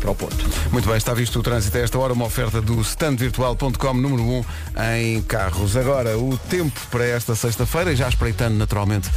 para o Porto. Muito bem, está visto o trânsito a esta hora, uma oferta do standvirtual.com número 1 em carros. Agora, o tempo para esta sexta-feira, e já espreitando naturalmente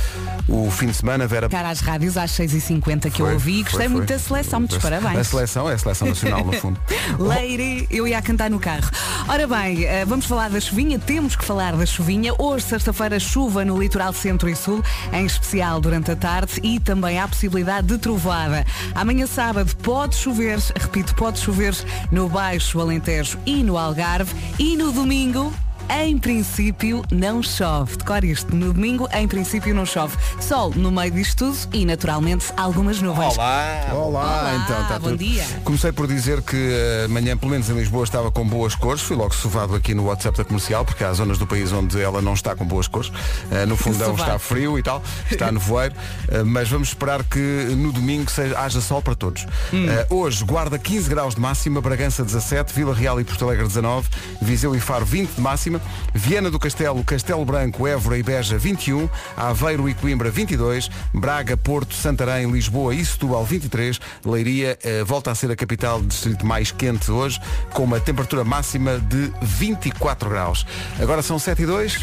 o fim de semana, Vera. Cara às rádios às 6h50 que eu Foi, ouvi e foi, gostei foi. muito da seleção, muitos A parabéns. seleção é a seleção nacional, no fundo. Leire, eu ia a cantar no carro. Ora bem, eh, vamos falar da chuvinha, temos que falar da chuvinha. Hoje, sexta-feira, chuva no litoral centro e sul, em especial durante a tarde e também há possibilidade de trovoada. Amanhã sábado pode chover, repito, pode chover no Baixo Alentejo e no Algarve e no domingo em princípio não chove. Decore isto, no domingo em princípio não chove. Sol no meio disto tudo e naturalmente algumas nuvens. Olá! Olá, Olá, então está bom tudo. dia. Comecei por dizer que eh, amanhã, pelo menos em Lisboa, estava com boas cores. Fui logo sovado aqui no WhatsApp da comercial, porque há zonas do país onde ela não está com boas cores. Eh, no fundão Sovado. está frio e tal, está nevoeiro. Eh, mas vamos esperar que no domingo seja, haja sol para todos. Eh, hoje, Guarda 15 graus de máxima, Bragança 17, Vila Real e Porto Alegre 19, Viseu e Faro 20 de máxima, Viana do Castelo, Castelo Branco, Évora e Beja 21, Aveiro e Coimbra 22, Braga, Porto, Santarém, Lisboa e Setúbal 23, Leiria eh, volta a ser a capital do distrito mais quente hoje, com uma temperatura máxima de 24 graus. Agora são 7 e 2.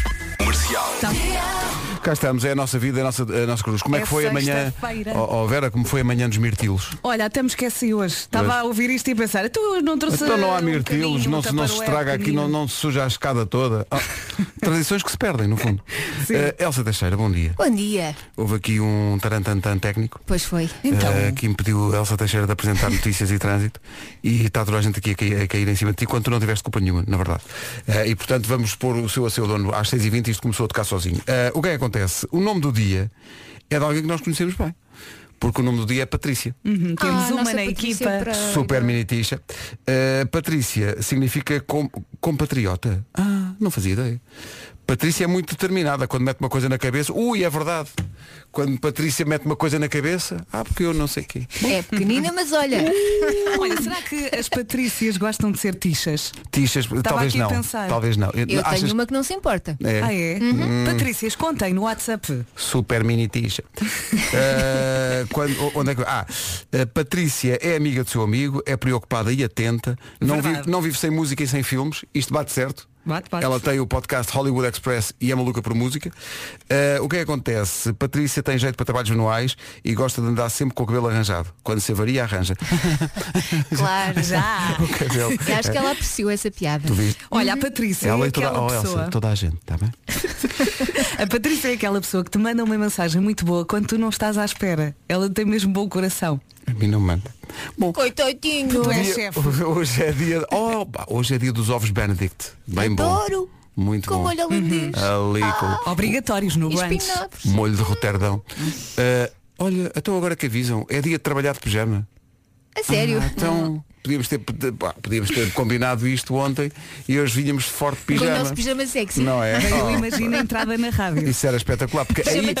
Cá estamos, é a nossa vida, é a nossa, a nossa cruz. Como é, É que foi amanhã? Oh, oh, Vera, como foi amanhã dos mirtilos? Olha, até me esqueci hoje. Estava a ouvir isto e a pensar, tu não trouxe. Então não há um mirtilos, não, se, não se estraga aqui, não, não se suja a escada toda. Ah, tradições que se perdem, no fundo. Eh, Elsa Teixeira, bom dia. Bom dia. Houve aqui um tarantantan técnico. Pois foi. Então, eh, que impediu a Elsa Teixeira de apresentar notícias e trânsito e está toda a gente aqui a cair, a cair em cima de ti quando tu não tiveste culpa nenhuma, na verdade. Eh, e portanto vamos pôr o seu a seu dono às 6h20 isto começou a tocar sozinho. Eh, o que é que acontece? O nome do dia é de alguém que nós conhecemos bem. Porque o nome do dia é Patrícia. uhum, temos Ah, uma na Patrícia equipa. Pereira. Super mini. Uh, Patrícia significa com, compatriota. Ah, não fazia ideia. Patrícia é muito determinada quando mete uma coisa na cabeça. Ui, é verdade. Quando Patrícia mete uma coisa na cabeça, ah, porque eu não sei quê. É pequenina, mas olha. Olha, será que as Patrícias gostam de ser tichas? Tichas, talvez não. Talvez não. Eu Achas- tenho uma que não se importa. É, Ah, é? Patrícias, contem no WhatsApp. Super mini ticha. Uh, quando, onde é que, ah, a Patrícia é amiga do seu amigo, é preocupada e atenta, não vive, não vive sem música e sem filmes, isto bate certo. Bate, bate. Ela tem o podcast Hollywood Express e é maluca por música. Uh, o que é que acontece? Patrícia tem jeito para trabalhos manuais e gosta de andar sempre com o cabelo arranjado. Quando se avaria, arranja. Claro. Já. o cabelo. Eu acho que ela apreciou essa piada. Tu viste? Olha, a Patrícia Ela é e toda, aquela oh, pessoa. Elsa, toda a gente, está bem? A Patrícia é aquela pessoa que te manda uma mensagem muito boa quando tu não estás à espera. Ela tem mesmo bom coração. A mim não me manda. Bom, Coitadinho. Tu és chefe. hoje é dia. Oh, pá, hoje é dia dos ovos Benedict. Bem bom. Adoro. Muito Com bom. molho holandês. Ali com Obrigatórios no E brunch. espinafres. molho de Roterdão. Uh, olha, então agora que avisam, é dia de trabalhar de pijama. A sério. Ah, então podíamos ter, podíamos ter combinado isto ontem e hoje vinhamos de forte Com o pijama. nosso pijama sexy. Não é? Eu Oh, imagino a entrada na rádio. Isso era espetacular, porque Pijama aí,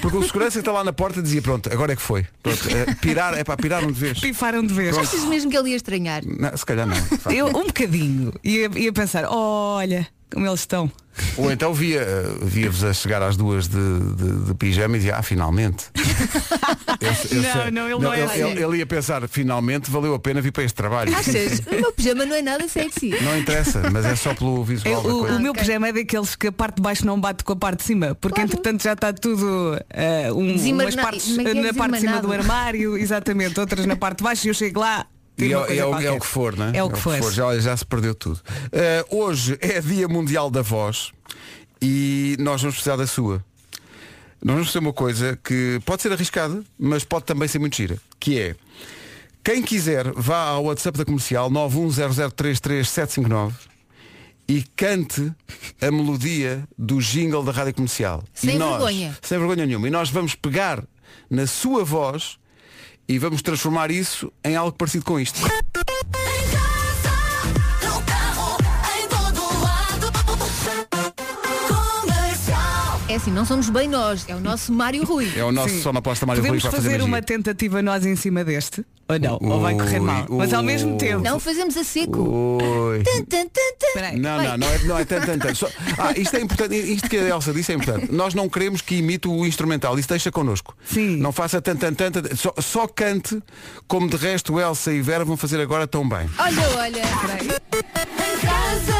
porque o segurança que está lá na porta dizia, pronto, agora é que foi. Pronto, eh, pirar, é para pirar um de vez. Pifaram de vez. Achas mesmo que ele ia estranhar? Não, se calhar não. Eu um bocadinho. Ia, ia pensar, olha como eles estão. Ou então via, eh, via-vos a chegar às duas de, de, de pijama e dizia, ah, finalmente. Eu- eu Não, sei- não, ele não é ele, assim. ele ia pensar, finalmente valeu a pena vir para este trabalho. Achas? O meu pijama não é nada sexy. Não interessa, mas é só pelo Eu- visual da o, coisa. o meu pijama é daqueles que a parte de baixo não bate com a parte de cima, porque Claro. entretanto já está tudo eh, um, umas partes é que é? na parte de cima do armário, exatamente, outras na parte de baixo e eu chego lá. E tiro é, uma coisa é o- é o que for, não é? É o que for. Já, olha, já se perdeu tudo. Eh, hoje é Dia Mundial da Voz e nós vamos precisar da sua. Nós vamos fazer uma coisa que pode ser arriscada, mas pode também ser muito gira, que é quem quiser vá ao WhatsApp da comercial 910033759 e cante a melodia do jingle da rádio comercial. Sem nós, vergonha. Sem vergonha nenhuma. E nós vamos pegar na sua voz e vamos transformar isso em algo parecido com isto. É assim, não somos bem nós, é o nosso Mário Rui. É o nosso Sim. sonoplasta Mário Rui Podemos para fazer fazer uma tentativa nós em cima deste? Ou não? ou vai correr Ui, mal? Mas ao ui. mesmo tempo. Não fazemos a seco. Ui. Tan, tan, tan, tan. Não, não, não é, não é tanto, tanto, tanto. Só- ah, isto é importante, isto que a Elsa disse é importante. Nós não queremos que imite o instrumental, isso deixa connosco. Sim. Não faça tanto, tanto, tanto, só, só cante como de resto Elsa e Vera vão fazer agora tão bem. Olha, olha. Em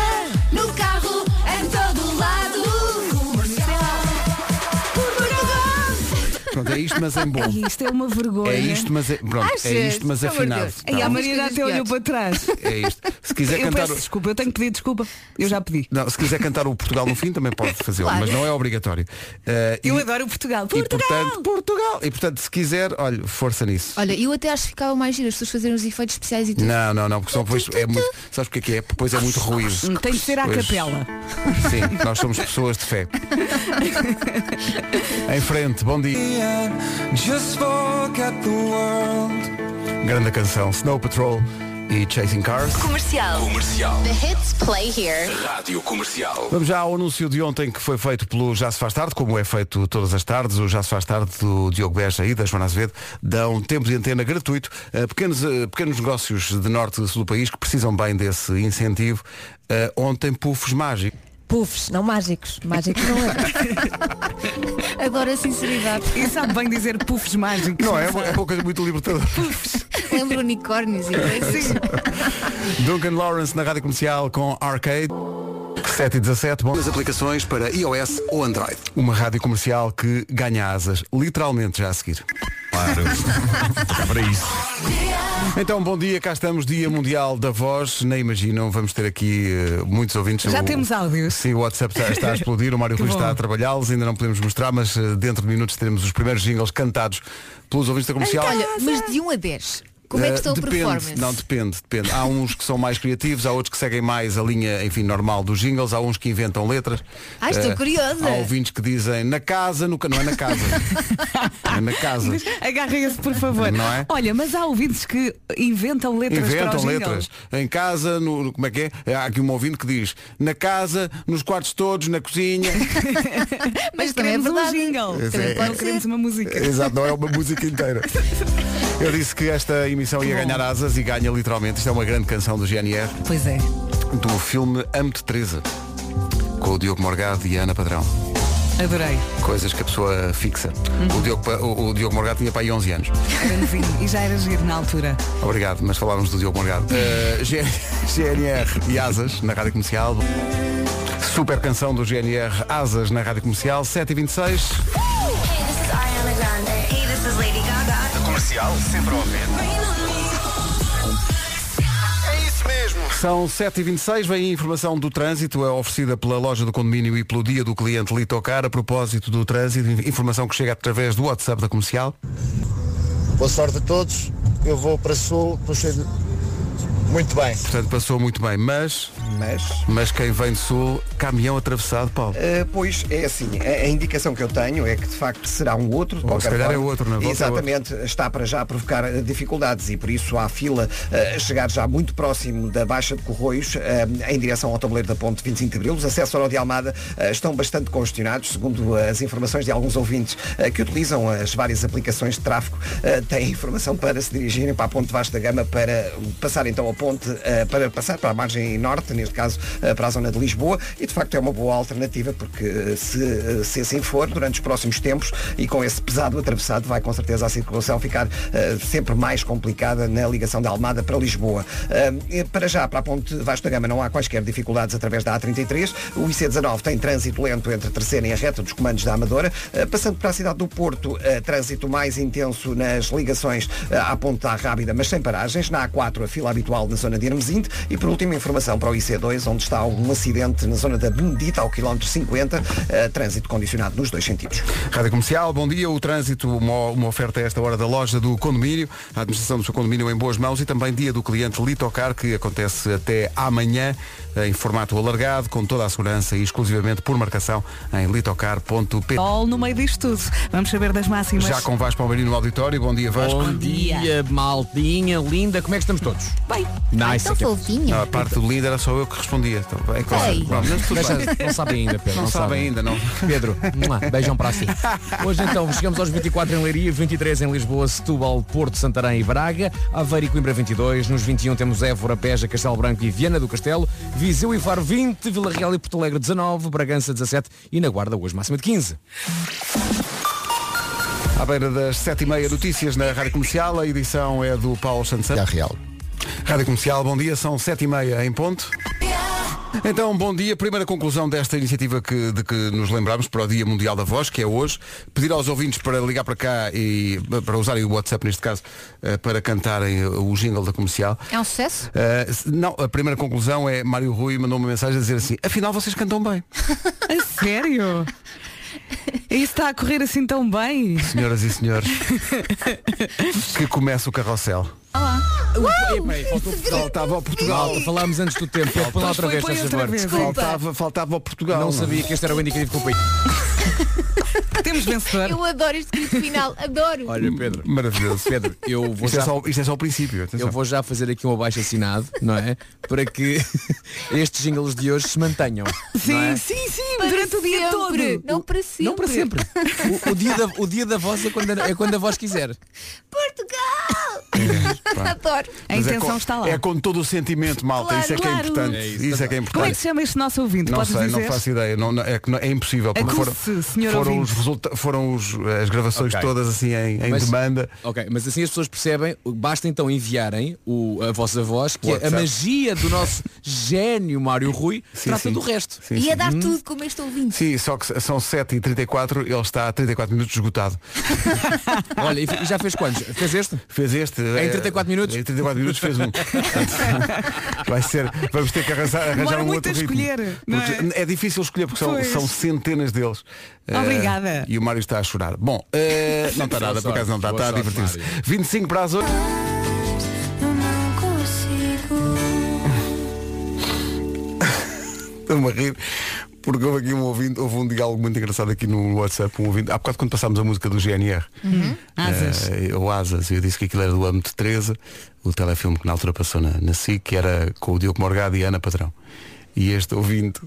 Pronto, é isto, mas em bom. Ai, isto é uma vergonha. É isto, mas é, pronto, é isto, mas Pelo afinado. Deus. Tá a bom. Maria até olhou para trás. É isto. Se quiser Eu cantar. peço desculpa, eu tenho que pedir desculpa. Eu já pedi. Não, se quiser cantar o Portugal no fim também pode fazê-lo, Claro. mas não é obrigatório. Eh, Eu e, adoro o Portugal. e Portugal! portanto, Portugal. E portanto, se quiser, olha, força nisso. Olha, eu até acho que ficava mais giro as pessoas fazerem os efeitos especiais e tudo. Não, não, não, porque senão depois é muito. Sabes o que é que é? Depois é muito ruído. Hum, Tem de ser à Pois. capela. Sim, nós somos pessoas de fé. em frente, bom dia. Just forget the world. Grande canção, Snow Patrol e Chasing Cars. Comercial. Comercial. The hits play here. Rádio Comercial. Vamos já ao anúncio de ontem que foi feito pelo Já se faz tarde, como é feito todas as tardes, o Já se faz tarde do Diogo Beja e da Joana Azevedo dão tempo de antena gratuito a pequenos, a pequenos negócios de norte e sul do país que precisam bem desse incentivo. Eh, ontem pufos mágicos. Puffs, não mágicos. Mágicos não é. Adoro a sinceridade. E sabe bem dizer puffs mágicos. Não é? É uma coisa muito libertadora. Lembro unicórnios e coisas. Duncan Lawrence na rádio comercial com Arcade. 7 e 17, bom. As aplicações para iOS ou Android. Uma rádio comercial que ganha asas, literalmente já a seguir. Claro. Para isso. Então, bom dia, cá estamos, Dia Mundial da Voz. Nem imaginam, vamos ter aqui eh, muitos ouvintes. Já O- temos áudios. Sim, o WhatsApp está, está a explodir, o Mário Rui está a trabalhá-los, ainda não podemos mostrar, mas eh, dentro de minutos teremos os primeiros jingles cantados pelos ouvintes da comercial. Olha, mas de 1 a 10, como é que Eh, está o depende, performance? Não, depende, depende. Há uns que são mais criativos, há outros que seguem mais a linha, enfim, normal dos jingles, há uns que inventam letras. Ai, estou Eh, curiosa. Há ouvintes que dizem na casa, nunca não é na casa. é na casa. Agarrem-se, por favor. Não é? Olha, mas há ouvintes que inventam letras para Inventam letras. Em casa, no, no- como é que é? Há aqui um ouvinte que diz na casa, nos quartos todos, na cozinha. Mas também é Queremos um jingle. Também é- Não queremos uma música. Exato, não é uma música inteira. Eu disse que esta emissão ia ganhar asas e ganha literalmente. Isto é uma grande canção do GNR, Pois é. do filme Amo-te Teresa, com o Diogo Morgado e a Ana Padrão. Adorei. Coisas que a pessoa fixa. O, Diogo, o, o Diogo Morgado tinha para aí 11 anos. Era novinho. E já era giro na altura. Obrigado, mas falávamos do Diogo Morgado. Uh, G- GNR e Asas na Rádio Comercial. Super canção do GNR Asas na Rádio Comercial, 7h26. Hey, this is Ariana Grande. Hey, Comercial, sempre a ouvir. É isso mesmo. São 7h26, vem a informação do trânsito, é oferecida pela loja do condomínio e pelo dia do cliente Litocar, a propósito do trânsito, informação que chega através do WhatsApp da comercial. Boa sorte a todos. Eu vou para Sul, estou cheio de... Muito bem. Portanto, passou muito bem, mas, Mas, mas quem vem do Sul, caminhão atravessado, Paulo. eh, pois, é assim, a, a indicação que eu tenho é que de facto será um outro, de Ou qualquer se calhar forma. é outro, na é Exatamente, está para já provocar eh, dificuldades e por isso há fila eh, a chegar já muito próximo da Baixa de Corroios, eh, em direção ao tabuleiro da Ponte 25 de Abril. Os acessos ao Nó de Almada estão bastante congestionados, segundo as informações de alguns ouvintes que utilizam as várias aplicações de tráfego, têm informação para se dirigirem para a Ponte Vasta da Gama para passar então a ponte, eh, para passar para a margem norte, neste caso eh, para a zona de Lisboa, e de facto é uma boa alternativa, porque eh, se, se assim for, durante os próximos tempos e com esse pesado atravessado, vai com certeza a circulação ficar sempre mais complicada na ligação da Almada para Lisboa. Para já, para a ponte Vasta da Gama não há quaisquer dificuldades através da A33. O IC19 tem trânsito lento entre terceira e a reta dos comandos da Amadora. Passando para a cidade do Porto, trânsito mais intenso nas ligações à ponte da Rábida, mas sem paragens. Na A4, a fila habitual na zona de Hermesinde. E por último, informação para o IC2, onde está um acidente na zona da Benedita, ao quilómetro 50, eh, trânsito condicionado nos dois sentidos. Rádio Comercial, bom dia. O trânsito, uma, uma oferta a esta hora da loja do condomínio, a administração do seu condomínio em boas mãos e também dia do cliente Litocar, que acontece até amanhã em formato alargado, com toda a segurança e exclusivamente por marcação em litocar.pt. Sol no meio disto tudo. Vamos saber das máximas. Já com Vasco Palmeirinho no auditório. Bom dia, Vasco. Bom dia, maldinha, linda. Como é que estamos todos? Bem, Nice. tão fofinho. Não, a parte do era só eu que respondia. Então, é claro. Ei. Bom, mas tudo bem. não sabem ainda, Pedro. Não, sabem ainda, não. Pedro, beijão para si. Hoje então chegamos aos 24 em Leiria, 23 em Lisboa, Setúbal, Porto, Santarém e Braga, Aveiro e Coimbra 22, nos 21 temos Évora, Beja, Castelo Branco e Viana do Castelo, Viseu e Faro 20, Vila Real e Porto Alegre 19, Bragança 17 e na Guarda hoje máxima de 15. À beira das 7h30 notícias na Rádio Comercial, a edição é do Paulo Santos. Real. Rádio Comercial, bom dia, são 7h30 em ponto. Então, bom dia. Primeira conclusão desta iniciativa que, de que nos lembramos para o Dia Mundial da Voz, que é hoje. Pedir aos ouvintes para ligar para cá e para usarem o WhatsApp neste caso, eh, para cantarem o jingle da comercial. É um sucesso? Se- não, a primeira conclusão é Mário Rui mandou uma mensagem a dizer assim, afinal vocês cantam bem. A sério? Isso está a correr assim tão bem? Senhoras e senhores, que começa o carrossel. Portugal. Faltava ao Portugal. Falámos antes do tempo. Pedro, põe lá outra vez, faz outra favor. vez. Faltava, faltava ao Portugal. Não sabia que este era o indicativo com o país. Temos vencedor. Eu adoro este grito final, adoro. Olha, Pedro, Maravilhoso. Pedro, eu vou Isto é, já só, isto é só o princípio. atenção. Eu vou já fazer aqui um abaixo assinado, não é? Para que estes jingles de hoje se mantenham. Sim, não é? sim, sim, Para durante o dia sempre. todo. Não para sempre. Não para sempre. O, o dia da, o dia da voz é quando, a- é quando a voz quiser. Portugal! adoro. A Mas é intenção com- está lá. É com todo o sentimento, malta. Claro, isso é que é importante. É isso. isso. é que é Como é importante. que se chama este nosso ouvinte? Não Podes sei, dizer? não faço ideia. Não, não- é, é impossível. Porque foram, foram, os resulta- foram os- as gravações Ok. todas assim em, em Mas- demanda. Ok, mas assim as pessoas percebem, basta então enviarem o, a vossa voz, que é a magia do nosso gênio Mário Rui Sim, trata sim. do resto. Sim, E a dar tudo como este ouvinte. Sim, só que são 7h34, ele está a 34 minutos esgotado. Olha, e já fez quantos? Fez este? Fez este. Em eh, 34 minutos? Em 34 minutos fez um. Vai ser. Vamos ter que arranjar, arranjar um muito outro a ritmo. escolher, é? é difícil escolher porque são, são centenas deles. Eh, Obrigada. e o Mário está a chorar. Bom, eh, não está nada, por acaso não está, está a divertir-se. Mário. 25 para as 8. Eu não consigo. Estou-me a rir. Porque houve aqui um ouvinte, houve um diálogo muito engraçado aqui no WhatsApp, um ouvinte, há bocado quando passámos a música do GNR, Asas. eh, o Asas, eu disse que aquilo era do âmbito de Teresa, o telefilme que na altura passou na, na SIC, que era com o Diogo Morgado e a Ana Padrão. E este ouvinte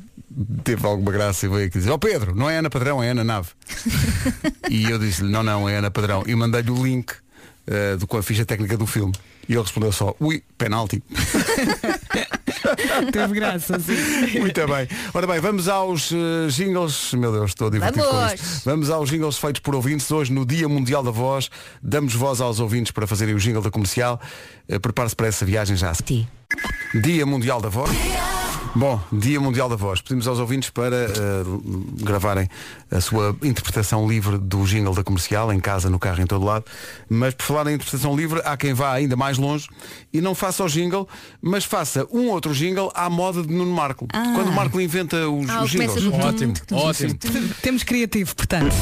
teve alguma graça e veio aqui dizer, ó Pedro, não é Ana Padrão, é Ana Nave. e eu disse-lhe, não, não, é Ana Padrão. E mandei-lhe o link eh, do, com a ficha técnica do filme. E ele respondeu só, ui, penalti. Teve graça, sim. Muito bem. Ora bem, vamos aos eh, jingles. Meu Deus, estou a divertir com Vamos. isto. Vamos aos jingles feitos por ouvintes. Hoje, no Dia Mundial da Voz, damos voz aos ouvintes para fazerem o jingle da comercial. Eh, Prepare-se para essa viagem já. Dia Mundial da Voz. Bom, Dia Mundial da Voz. Pedimos aos ouvintes para eh, gravarem a sua interpretação livre do jingle da comercial, em casa, no carro, em todo lado. Mas por falar em interpretação livre, há quem vá ainda mais longe e não faça o jingle, mas faça um outro jingle à moda de Nuno Marco. Quando o Marco inventa os, Ah, os jingles. do- Ótimo, ótimo. Temos criativo, portanto.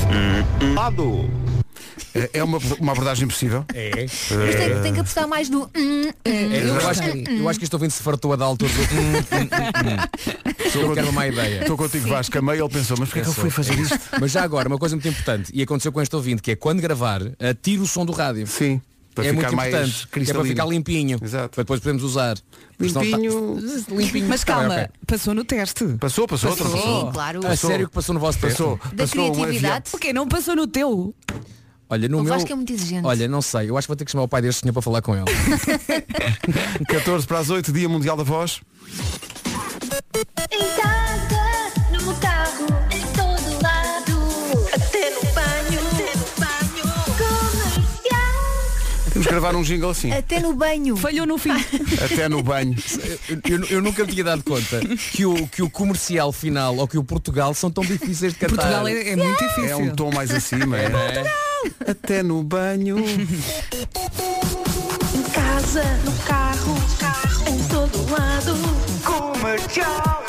É- É uma, uma abordagem possível. É. Mas tem, tem que apostar mais no. hum, hum. Eu acho, que, eu acho que este ouvinte se fartou a dar altura do. Sou eu que era uma má ideia. Estou contigo, Vasco. A meio ele pensou, mas porquê é que eu fui fazer isto? Mas já agora, uma coisa muito importante, e aconteceu com este ouvinte, que é quando gravar, atire o som do rádio. Sim. Para é ficar muito mais importante. É para ficar limpinho. Exato. Para depois podemos usar. Porque senão Limpinho. tá- limpinho. Mas Tá calma, ok. passou no teste. Passou, passou, Passou. passou. Sim, claro. A sério que passou no vosso teste? Passou. Da passou criatividade. O quê? Não passou no teu? Olha, no O meu... Vasco é muito exigente. Olha, não sei, eu acho que vou ter que chamar o pai deste senhor para falar com ele. avião. 14 para as 8, Dia Mundial da Voz. Temos que gravar um jingle assim. Até no banho. Falhou no fim. Até no banho. Eu, eu- eu nunca me tinha dado conta que o, que o comercial final ou que o Portugal são tão difíceis de cantar. Portugal é, é muito difícil. É um tom mais acima. É. Até no banho. Em casa, no carro, em todo lado. Comercial.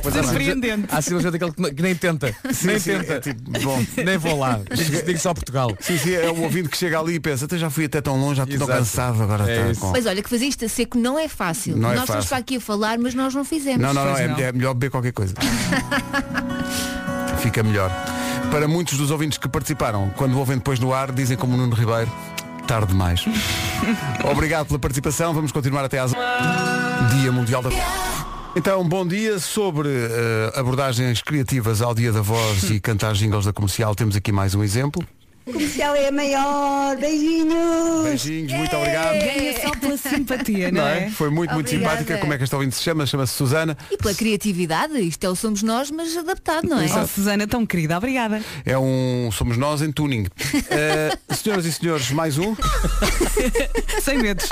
Pois há Surpreendente. Há simplesmente aquele que, que nem tenta. nem sim, tenta. é tipo, bom. Nem vou lá. Digo, digo só Portugal. Sim, sim, é o ouvinte que chega ali e pensa, até já fui até tão longe, já estou cansado agora. É tá com- Mas olha, que fazer isto a seco não é fácil. Não é nós estamos fácil. para aqui a falar, mas nós não fizemos. Não, não, não, é, não. é melhor beber qualquer coisa. Fica melhor. Para muitos dos ouvintes que participaram, quando ouvem depois no ar, dizem como o Nuno Ribeiro, tarde demais. Obrigado pela participação, vamos continuar até às Dia Mundial da então, bom dia. Sobre eh, abordagens criativas ao Dia da Voz e cantar jingles da comercial, temos aqui mais um exemplo. Comercial é a maior. Beijinhos. Beijinhos, muito obrigado. Ganha só pela simpatia, não Não é? é? Foi muito, muito Obrigada. simpática. Como é que esta ouvinte se chama? Chama-se Susana. E pela criatividade, isto é o Somos Nós, mas adaptado, não é? Oh, Susana, tão querida, obrigada. É um Somos Nós em tuning. Eh, senhoras e senhores, mais um. Sem medos.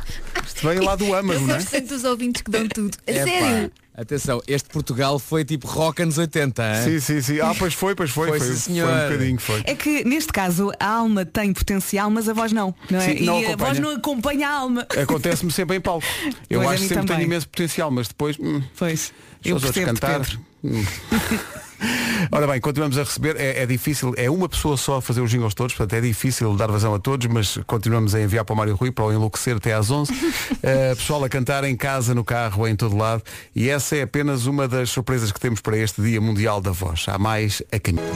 Isto vem lá do âmago, Eu não é? gosto tanto dos ouvintes que dão tudo. A Epá, sério. Atenção, este Portugal foi tipo rock anos 80, hein? Sim, sim, sim. Ah, pois foi, pois foi. Foi, Foi, foi um bocadinho, foi. É que neste caso a alma tem potencial, mas a voz não, não é? Sim, não e a acompanha. voz não acompanha a alma. Acontece-me sempre em palco. Eu Pois, a acho mim sempre que tenho também. imenso potencial, mas depois. hum, Pois. Eu os outros percebo cantar. hum. Ora bem, continuamos a receber, é, é difícil, é uma pessoa só a fazer os jingles todos, portanto é difícil dar vazão a todos, mas continuamos a enviar para o Mário Rui para o enlouquecer até às 11. Uh, pessoal a cantar em casa, no carro, em todo lado. E essa é apenas uma das surpresas que temos para este Dia Mundial da Voz. Há mais a caminho.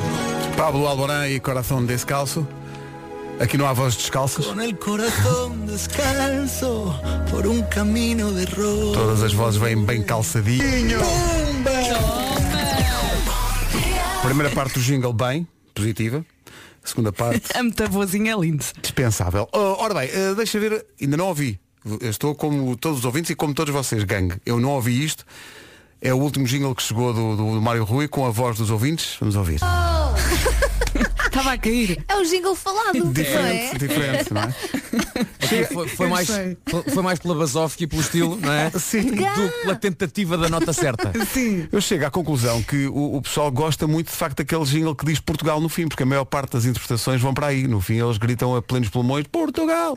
Pablo Alborán e Coração Descalço. Aqui não há vozes descalças. Con el corazón descalzo por un camino de rosa. Todas as vozes vêm bem calçadinho. Primeira parte do jingle bem, positiva. Segunda parte, A muita vozinha é lindo. dispensável. Oh, ora bem, eh, deixa ver, ainda não ouvi. Eu estou como todos os ouvintes e como todos vocês, gangue. Eu não ouvi isto. É o último jingle que chegou do, do Mário Rui com a voz dos ouvintes. Vamos ouvir. Estava a cair. É o jingle falado, não Diferente, é? diferente, não é? Aqui foi, foi mais, sei. foi, mais pela basófica e pelo estilo, não é? Sim. Do que pela tentativa da nota certa. Sim. Eu chego à conclusão que o, o pessoal gosta muito de facto daquele jingle que diz Portugal no fim, porque a maior parte das interpretações vão para aí. No fim eles gritam a plenos pulmões, Portugal!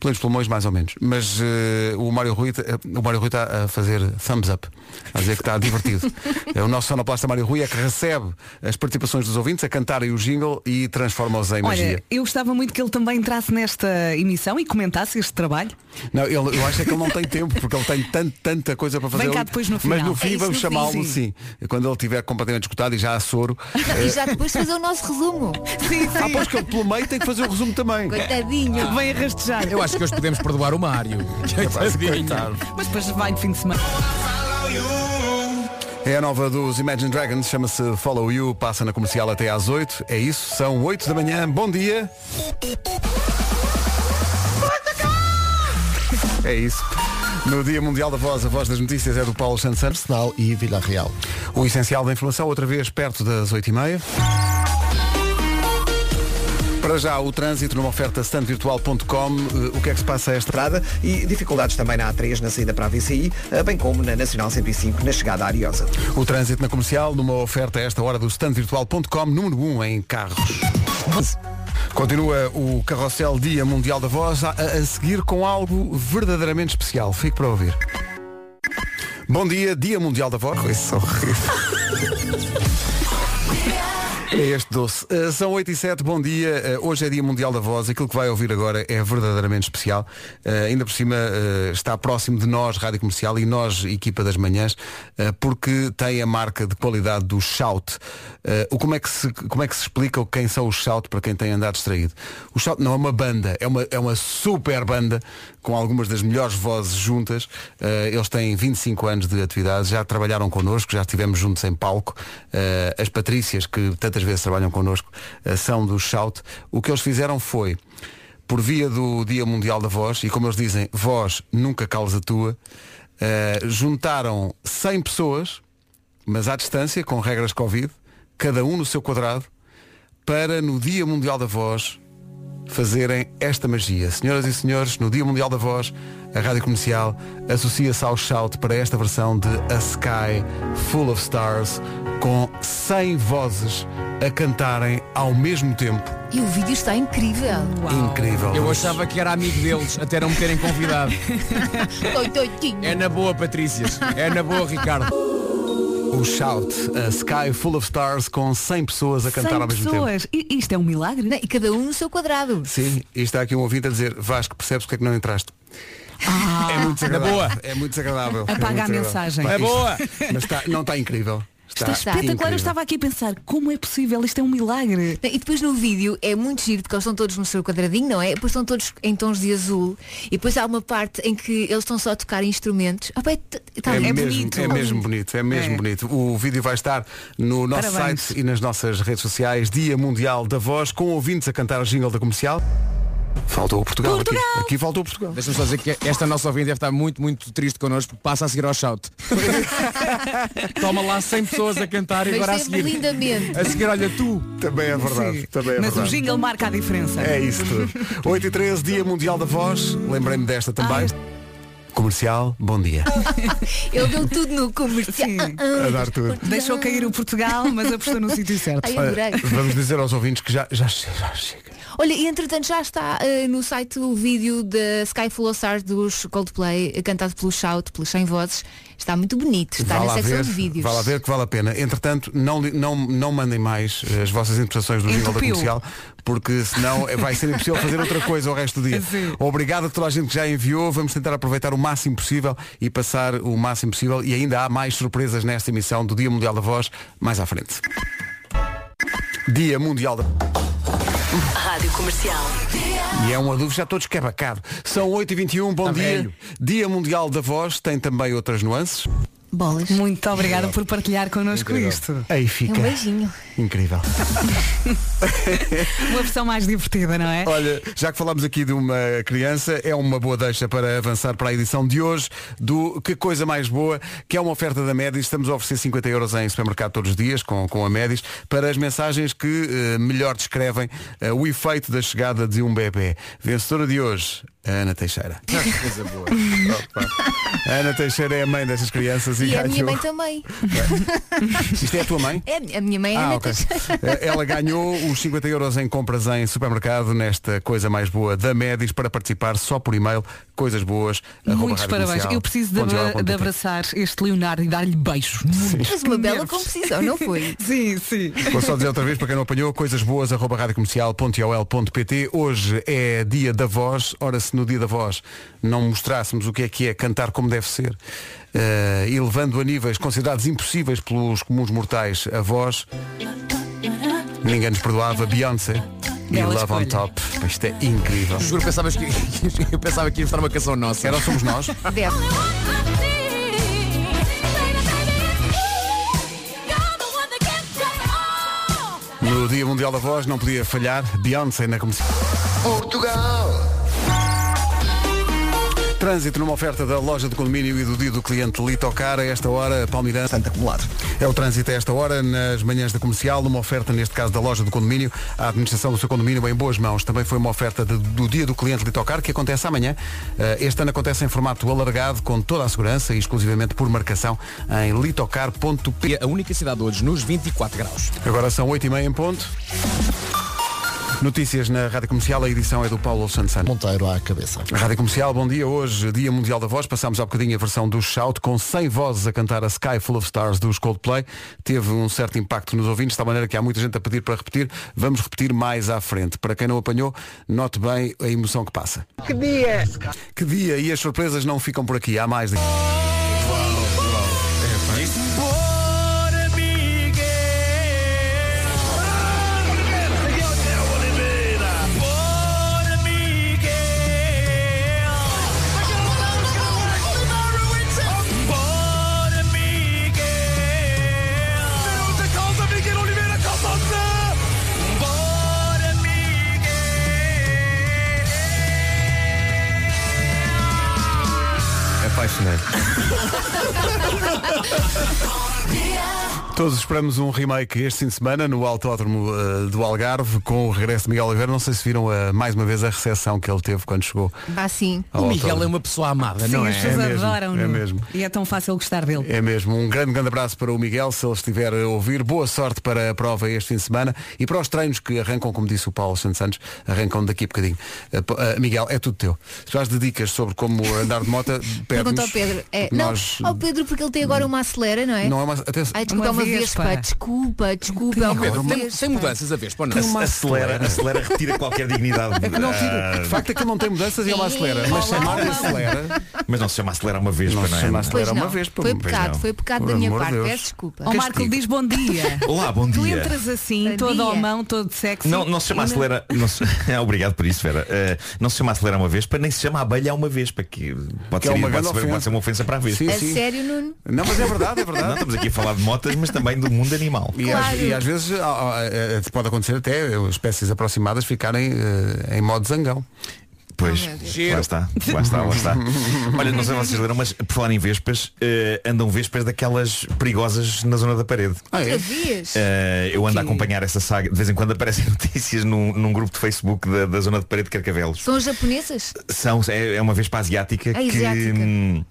Plenos pulmões mais ou menos. Mas eh, o Mário Rui eh, o Mário Rui está a fazer thumbs up, a dizer que está divertido. É o nosso sonoplasta Mário Rui é que recebe as participações dos ouvintes a cantarem o jingle e transforma-os em magia. Olha, eu gostava muito que ele também entrasse nesta emissão e comentasse este trabalho. Não, ele, eu acho é que ele não tem tempo, porque ele tem tanto, tanta coisa para fazer. Vem cá depois no Mas final. no É fim isso, vamos no chamá-lo sim. Quando ele estiver completamente escutado e já a soro. Não, e já depois fazer o nosso resumo. Sim, Ah, pois que ele pelo meio tem que fazer o resumo também. Coitadinho. Vem a rastejar. Eu acho que hoje podemos perdoar o Mário. Coitado. Mas depois vai de fim de semana. É a nova dos Imagine Dragons, chama-se Follow You, passa na comercial até às 8. É isso, são 8 da manhã. Bom dia. É isso. No Dia Mundial da Voz, a voz das notícias é do Paulo Santos. Arsenal e Vila Real. O essencial da informação, outra vez perto das 8h30. Para já, o trânsito numa oferta standvirtual.com. Eh, O que é que se passa a esta Estrada e dificuldades também na A3 na saída para a VCI, eh, bem como na Nacional 105 na chegada à Ariosa. O trânsito na comercial, numa oferta a esta hora do standvirtual.com, número 1 em carros. Continua o Carrossel Dia Mundial da Voz a, a seguir com algo verdadeiramente especial. Fique para ouvir. Bom dia, Dia Mundial da Voz. Isso é horrível. É este doce. Uh, são 8 e 7, bom dia. Uh, hoje é Dia Mundial da Voz. Aquilo que vai ouvir agora é verdadeiramente especial. Uh, ainda por cima está próximo de nós, Rádio Comercial, e nós, equipa das manhãs, porque tem a marca de qualidade do Shout. O como, é que se, como é que se explica quem são os Shout para quem tem andado distraído? O Shout não é uma banda, é uma, é uma super banda com algumas das melhores vozes juntas. Uh, eles têm 25 anos de atividade, já trabalharam connosco, já estivemos juntos em palco. Uh, as Patrícias, que tantas vezes trabalham connosco, uh, são do Shout. O que eles fizeram foi, por via do Dia Mundial da Voz, e como eles dizem, voz nunca causa a tua, juntaram 100 pessoas, mas à distância, com regras Covid, cada um no seu quadrado, para no Dia Mundial da Voz fazerem esta magia. Senhoras e senhores, no Dia Mundial da Voz, a Rádio Comercial associa-se ao Shout para esta versão de A Sky Full of Stars, com 100 vozes a cantarem ao mesmo tempo. E o vídeo está incrível. Incrível. Eu achava que era amigo deles, até não me terem convidado. É na boa, Patrícias. É na boa, Ricardo. O Shout, A Sky Full of Stars, com 100 pessoas a cantar 100 ao mesmo tempo. pessoas. I- Isto é um milagre. Não, E cada um no seu quadrado. Sim, e está aqui um ouvinte a dizer, Vasco, percebes porque é que não entraste? Ah. É muito desagradável. boa. É muito desagradável. Apaga É muito a mensagem. É boa. Mas está- não está incrível. Está espetacular. Eu estava aqui a pensar, como é possível? Isto é um milagre. E depois no vídeo é muito giro porque eles estão todos no seu quadradinho, não é? Depois estão todos em tons de azul. E depois há uma parte em que eles estão só a tocar instrumentos. Ah, pá, é, tá- É, mesmo, bonito. é mesmo bonito, é mesmo É. bonito. O vídeo vai estar no nosso Parabéns. site e nas nossas redes sociais, Dia Mundial da Voz, com ouvintes a cantar o jingle da comercial. Faltou o Portugal, Aqui. Aqui faltou o Portugal. Deixa-me só dizer que esta nossa ouvinte deve estar muito, muito triste connosco porque passa a seguir ao shout. Toma lá 100 pessoas a cantar e Mas agora a seguir. lindamente. A seguir, olha tu. Também é verdade. Sim. Também é Mas o verdade. jingle marca a diferença. É isso tudo. 8 e 13, Dia Mundial da Voz. Lembrei-me desta também. Comercial, bom dia. Ele deu tudo no comercial. Sim. A dar tudo. Deixou cair o Portugal, mas apostou no sítio certo. Ai, adorei. Vamos dizer aos ouvintes que já, já, já chega. Olha, e entretanto já está eh, no site o vídeo da Sky Full of Stars dos Coldplay, cantado pelo Shout, pelos 100 vozes. Está muito bonito, está Vá na secção ver, de vídeos. Vá lá ver que vale a pena. Entretanto, não, não, não mandem mais eh, as vossas interpretações do jingle da comercial, porque senão vai ser impossível fazer outra coisa o resto do dia. Sim. Obrigado a toda a gente que já enviou. Vamos tentar aproveitar o máximo possível e passar o máximo possível. E ainda há mais surpresas nesta emissão do Dia Mundial da Voz, mais à frente. Dia Mundial da Rádio Comercial. E é uma dúvida, já todos quebacado. São 8h21, bom Tá dia. Dia Mundial da Voz tem também outras nuances. Bolas. Muito obrigada por partilhar connosco Incrível. isto. Aí Um fica. beijinho. Incrível. Uma versão mais divertida, não é? Olha, já que falamos aqui de uma criança, é uma boa deixa para avançar para a edição de hoje do Que Coisa Mais Boa, que é uma oferta da Médis. Estamos a oferecer 50 euros em supermercado todos os dias com, com a Médis para as mensagens que eh, melhor descrevem eh, o efeito da chegada de um bebê. Vencedora de hoje, Ana Teixeira. Coisa boa. Opa. A Ana Teixeira é a mãe destas crianças e, E a minha ganhou. mãe também. Isto é a tua mãe? É, a minha mãe é Ah, Ana ok. Teixeira. Eh, Ela ganhou os 50 euros em compras em supermercado nesta coisa mais boa da Médis para participar só por e-mail. Coisas boas. arroba Muitos parabéns. Eu preciso de, ponto abra- de abraçar este Leonardo e dar-lhe beijos. Mas uma bela nervos. composição, não foi? Sim, sim. Vou só dizer outra vez para quem não apanhou, coisas boas, arroba radiocomercial.ol.pt. Hoje é dia da voz. Ora, se no dia da voz não mostrássemos o que é que é cantar como deve ser, eh, e levando a níveis considerados impossíveis pelos comuns mortais a voz, ninguém nos perdoava. Beyoncé e Love on escolha. Top. Isto é incrível. Juro que pensavas que eu pensava que ia estar uma canção nossa. Era somos nós. Deve. No Dia Mundial da Voz não podia falhar Beyoncé na comercial. Portugal. Trânsito numa oferta da loja de condomínio e do dia do cliente Litocar. A esta hora, Palmiranda. Bastante acumulado. É o trânsito a esta hora, nas manhãs da comercial, numa oferta, neste caso, da loja do condomínio. A administração do seu condomínio em boas mãos. Também foi uma oferta de- do dia do cliente Litocar, que acontece amanhã. Eh, Este ano acontece em formato alargado, com toda a segurança e exclusivamente por marcação em litocar.p. A única cidade hoje nos 24 graus. Agora são 8h30 em ponto. Notícias na Rádio Comercial, a edição é do Paulo Santos. Monteiro à cabeça. Rádio Comercial, bom dia. Hoje, Dia Mundial da Voz. Passámos há bocadinho a versão do Shout, com 100 vozes a cantar a Sky Full of Stars dos Coldplay. Teve um certo impacto nos ouvintes, de tal maneira que há muita gente a pedir para repetir. Vamos repetir mais à frente. Para quem não apanhou, note bem a emoção que passa. Que dia! Que dia! E as surpresas não ficam por aqui. Há mais. Todos esperamos um remake este fim de semana no Autódromo eh, do Algarve com o regresso de Miguel Oliveira. Não sei se viram eh, mais uma vez a recepção que ele teve quando chegou. Vá sim. O Miguel é autódromo. uma pessoa amada, Sim, não as é? pessoas É mesmo, adoram-no. é mesmo. E é tão fácil gostar dele. É mesmo, um grande, grande abraço para o Miguel, se ele estiver a ouvir. Boa sorte para a prova este fim de semana e para os treinos que arrancam, como disse o Paulo Santos Santos, arrancam daqui a bocadinho. Eh, Miguel, é tudo teu. Se vais de dicas sobre como andar de moto, Pergunta pede ao Pedro. É, não, nós... ao Pedro porque ele tem agora uma acelera, não é? Não é uma até Ai, desculpa, é uma vespa. Desculpa, desculpa, é uma vespa. tem mudanças a vez, pô, não. Acelera, acelera, retira qualquer dignidade. É que não tira. Ah, De facto é que não tem mudanças e ela acelera. Mas chamar-lhe acelera. mas não se chama acelerar uma vez, Não não se é? chama acelera uma vez. Foi pecado, foi pecado da minha parte, peço desculpa. Ó Marco, diz bom dia. Olá, bom Tu dia. entras assim, todo ao mão, todo sexy. Não, não se chama e acelera. Se... Obrigado por isso, Vera. Eh, não se chama acelerar uma vespa, nem se chama abelha uma vespa, que pode, Que é ser, uma pode, ser, ofensa. uma ofensa para a vespa. A sim. sério, Nuno? Não, mas é verdade, é verdade. estamos aqui a falar de motas, mas também do mundo animal. E, Claro. às, e às vezes ah, ah, eh, pode acontecer até eh, espécies aproximadas ficarem eh, em modo zangão. Pois, Oh, lá está, lá está, lá está. Olha, não sei se vocês leram, mas por falar em vespas, eh, andam vespas daquelas perigosas na zona da parede. Ah, é? Eh, eu ando a acompanhar essa saga. De vez em quando aparecem notícias num, num grupo de Facebook da, da zona de parede de Carcavelos. São japonesas? São, é, é uma vespa asiática, É que, asiática. hum,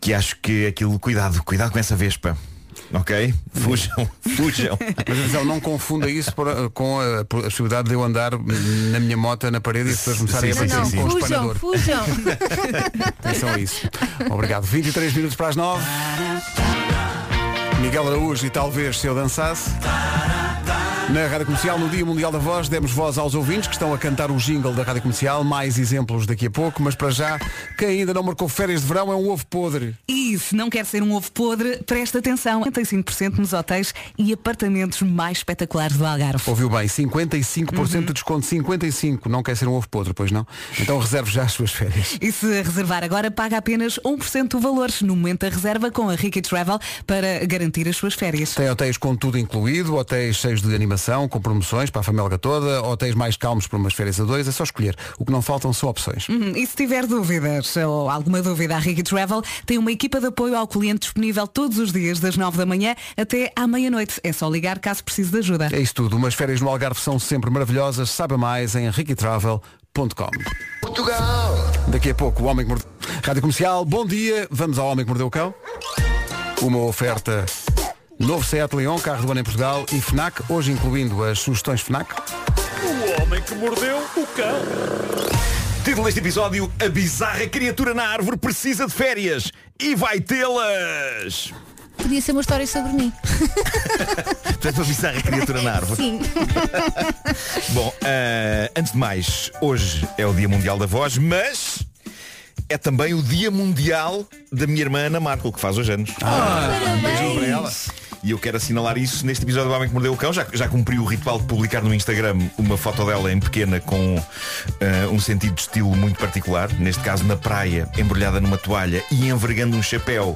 que acho que aquilo, cuidado, cuidado com essa vespa. Ok? Fujam, fujam. Mas atenção, não confunda isso por- com a, a possibilidade de eu andar na minha moto na parede e as pessoas começarem a bater com o espanador. fujam. Atenção a isso. Obrigado. 23 minutos para as 9. Miguel Araújo e talvez se eu dançasse. Na Rádio Comercial, no Dia Mundial da Voz, demos voz aos ouvintes que estão a cantar o jingle da Rádio Comercial. Mais exemplos daqui a pouco, mas para já, quem ainda não marcou férias de verão é um ovo podre. E se não quer ser um ovo podre, presta atenção. 55% nos hotéis e apartamentos mais espetaculares do Algarve. Ouviu bem, 55% Uhum. de desconto, 55%. Não quer ser um ovo podre, pois não? Então reserve já as suas férias. E se reservar agora, paga apenas 1% do valor no momento da reserva com a Ricky Travel para garantir as suas férias. Tem hotéis com tudo incluído, hotéis cheios de animação, com promoções para a família toda, hotéis mais calmos para umas férias a dois, é só escolher. O que não faltam são opções. Uhum. E se tiver dúvidas ou alguma dúvida, a Ricky Travel tem uma equipa de apoio ao cliente disponível todos os dias, das 9 da manhã até à meia-noite. É só ligar caso precise de ajuda. É isso tudo. Umas férias no Algarve são sempre maravilhosas. Saiba mais em riquitravel.com. Portugal. Daqui a pouco, o Homem que Mordeu. Rádio Comercial, bom dia. Vamos ao Homem que Mordeu o Cão. Uma oferta novo Seat Leon, carro do ano em Portugal e FNAC, hoje incluindo as sugestões FNAC. O homem que mordeu o cão. Título deste episódio, a bizarra criatura na árvore precisa de férias e vai tê-las. Podia ser uma história sobre mim. Portanto, uma bizarra criatura na árvore. Sim. Bom, eh, antes de mais, hoje é o Dia Mundial da Voz, mas é também o Dia Mundial da minha irmã Ana Marco, que faz hoje anos. beijão para ela. E eu quero assinalar isso neste episódio do Homem que Mordeu o Cão. Já, já cumpri o ritual de publicar no Instagram uma foto dela em pequena com eh, um sentido de estilo muito particular. Neste caso na praia, embrulhada numa toalha e envergando um chapéu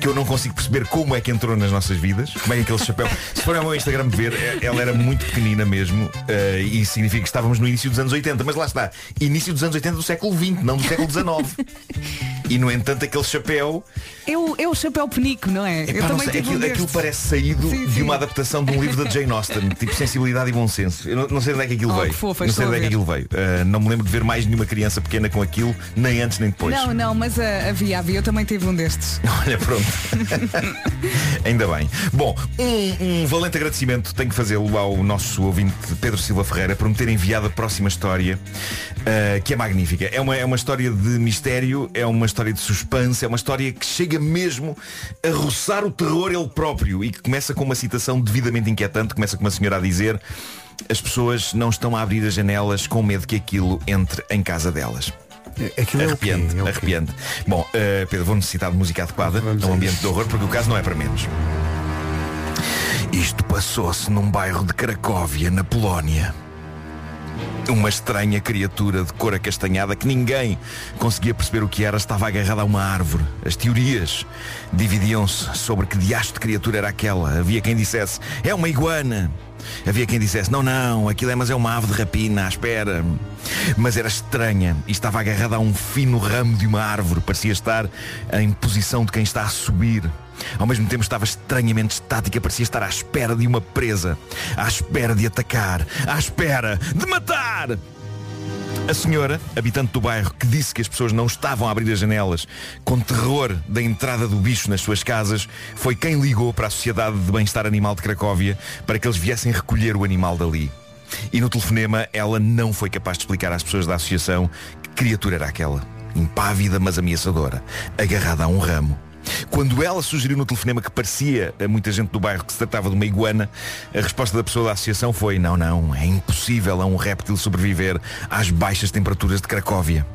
que eu não consigo perceber como é que entrou nas nossas vidas. Como é que aquele chapéu. Se forem ao meu Instagram ver, eh, ela era muito pequenina mesmo. eh, e significa que estávamos no início dos anos 80. Mas lá está, início dos anos 80 do século XX, não do século XIX. E no entanto aquele chapéu É o, é o chapéu penico, não é? Epá, não sei, tive um aquilo, aquilo destes. Parece saído Sim, de sim. uma adaptação de um livro da Jane Austen, tipo sensibilidade e bom senso. Eu não, não sei de onde é que aquilo Oh, veio. não sei de onde é que aquilo veio. Uh, não me lembro de ver mais nenhuma criança pequena com aquilo, nem antes nem depois. Não, não, mas ah, havia, havia. Eu também tive um destes. Olha, pronto. Ainda bem. Bom, um, um valente agradecimento tenho que fazê-lo ao nosso ouvinte Pedro Silva Ferreira por me ter enviado a próxima história, uh, que é magnífica. É uma, é uma história de mistério, é uma história de suspense, é uma história que chega mesmo a roçar o terror ele próprio e que começa com uma citação devidamente inquietante, começa com uma senhora a dizer as pessoas não estão a abrir as janelas com medo que aquilo entre em casa delas. Aquilo é o quê? Arrepiante, É o quê? arrepiante. Bom, uh, Pedro, vou necessitar de música adequada Vamos a um ambiente de horror, porque o caso não é para menos. Isto passou-se num bairro de Cracóvia, na Polónia. Uma estranha criatura de cor acastanhada que ninguém conseguia perceber o que era estava agarrada a uma árvore. As teorias dividiam-se sobre que diacho de criatura era aquela. Havia quem dissesse, é uma iguana. Havia quem dissesse, não, não, aquilo é, mas é uma ave de rapina, à espera. Mas era estranha e estava agarrada a um fino ramo de uma árvore. Parecia estar em posição de quem está a subir. Ao mesmo tempo estava estranhamente estática, parecia estar à espera de uma presa, à espera de atacar, à espera de matar. A senhora, habitante do bairro, que disse que as pessoas não estavam a abrir as janelas com terror da entrada do bicho nas suas casas, foi quem ligou para a Sociedade de Bem-Estar Animal de Cracóvia para que eles viessem recolher o animal dali. E no telefonema ela não foi capaz de explicar às pessoas da associação que criatura era aquela. Impávida, mas ameaçadora, agarrada a um ramo Quando ela sugeriu no telefonema que parecia a muita gente do bairro que se tratava de uma iguana, a resposta da pessoa da associação foi não, não, é impossível a um réptil sobreviver às baixas temperaturas de Cracóvia.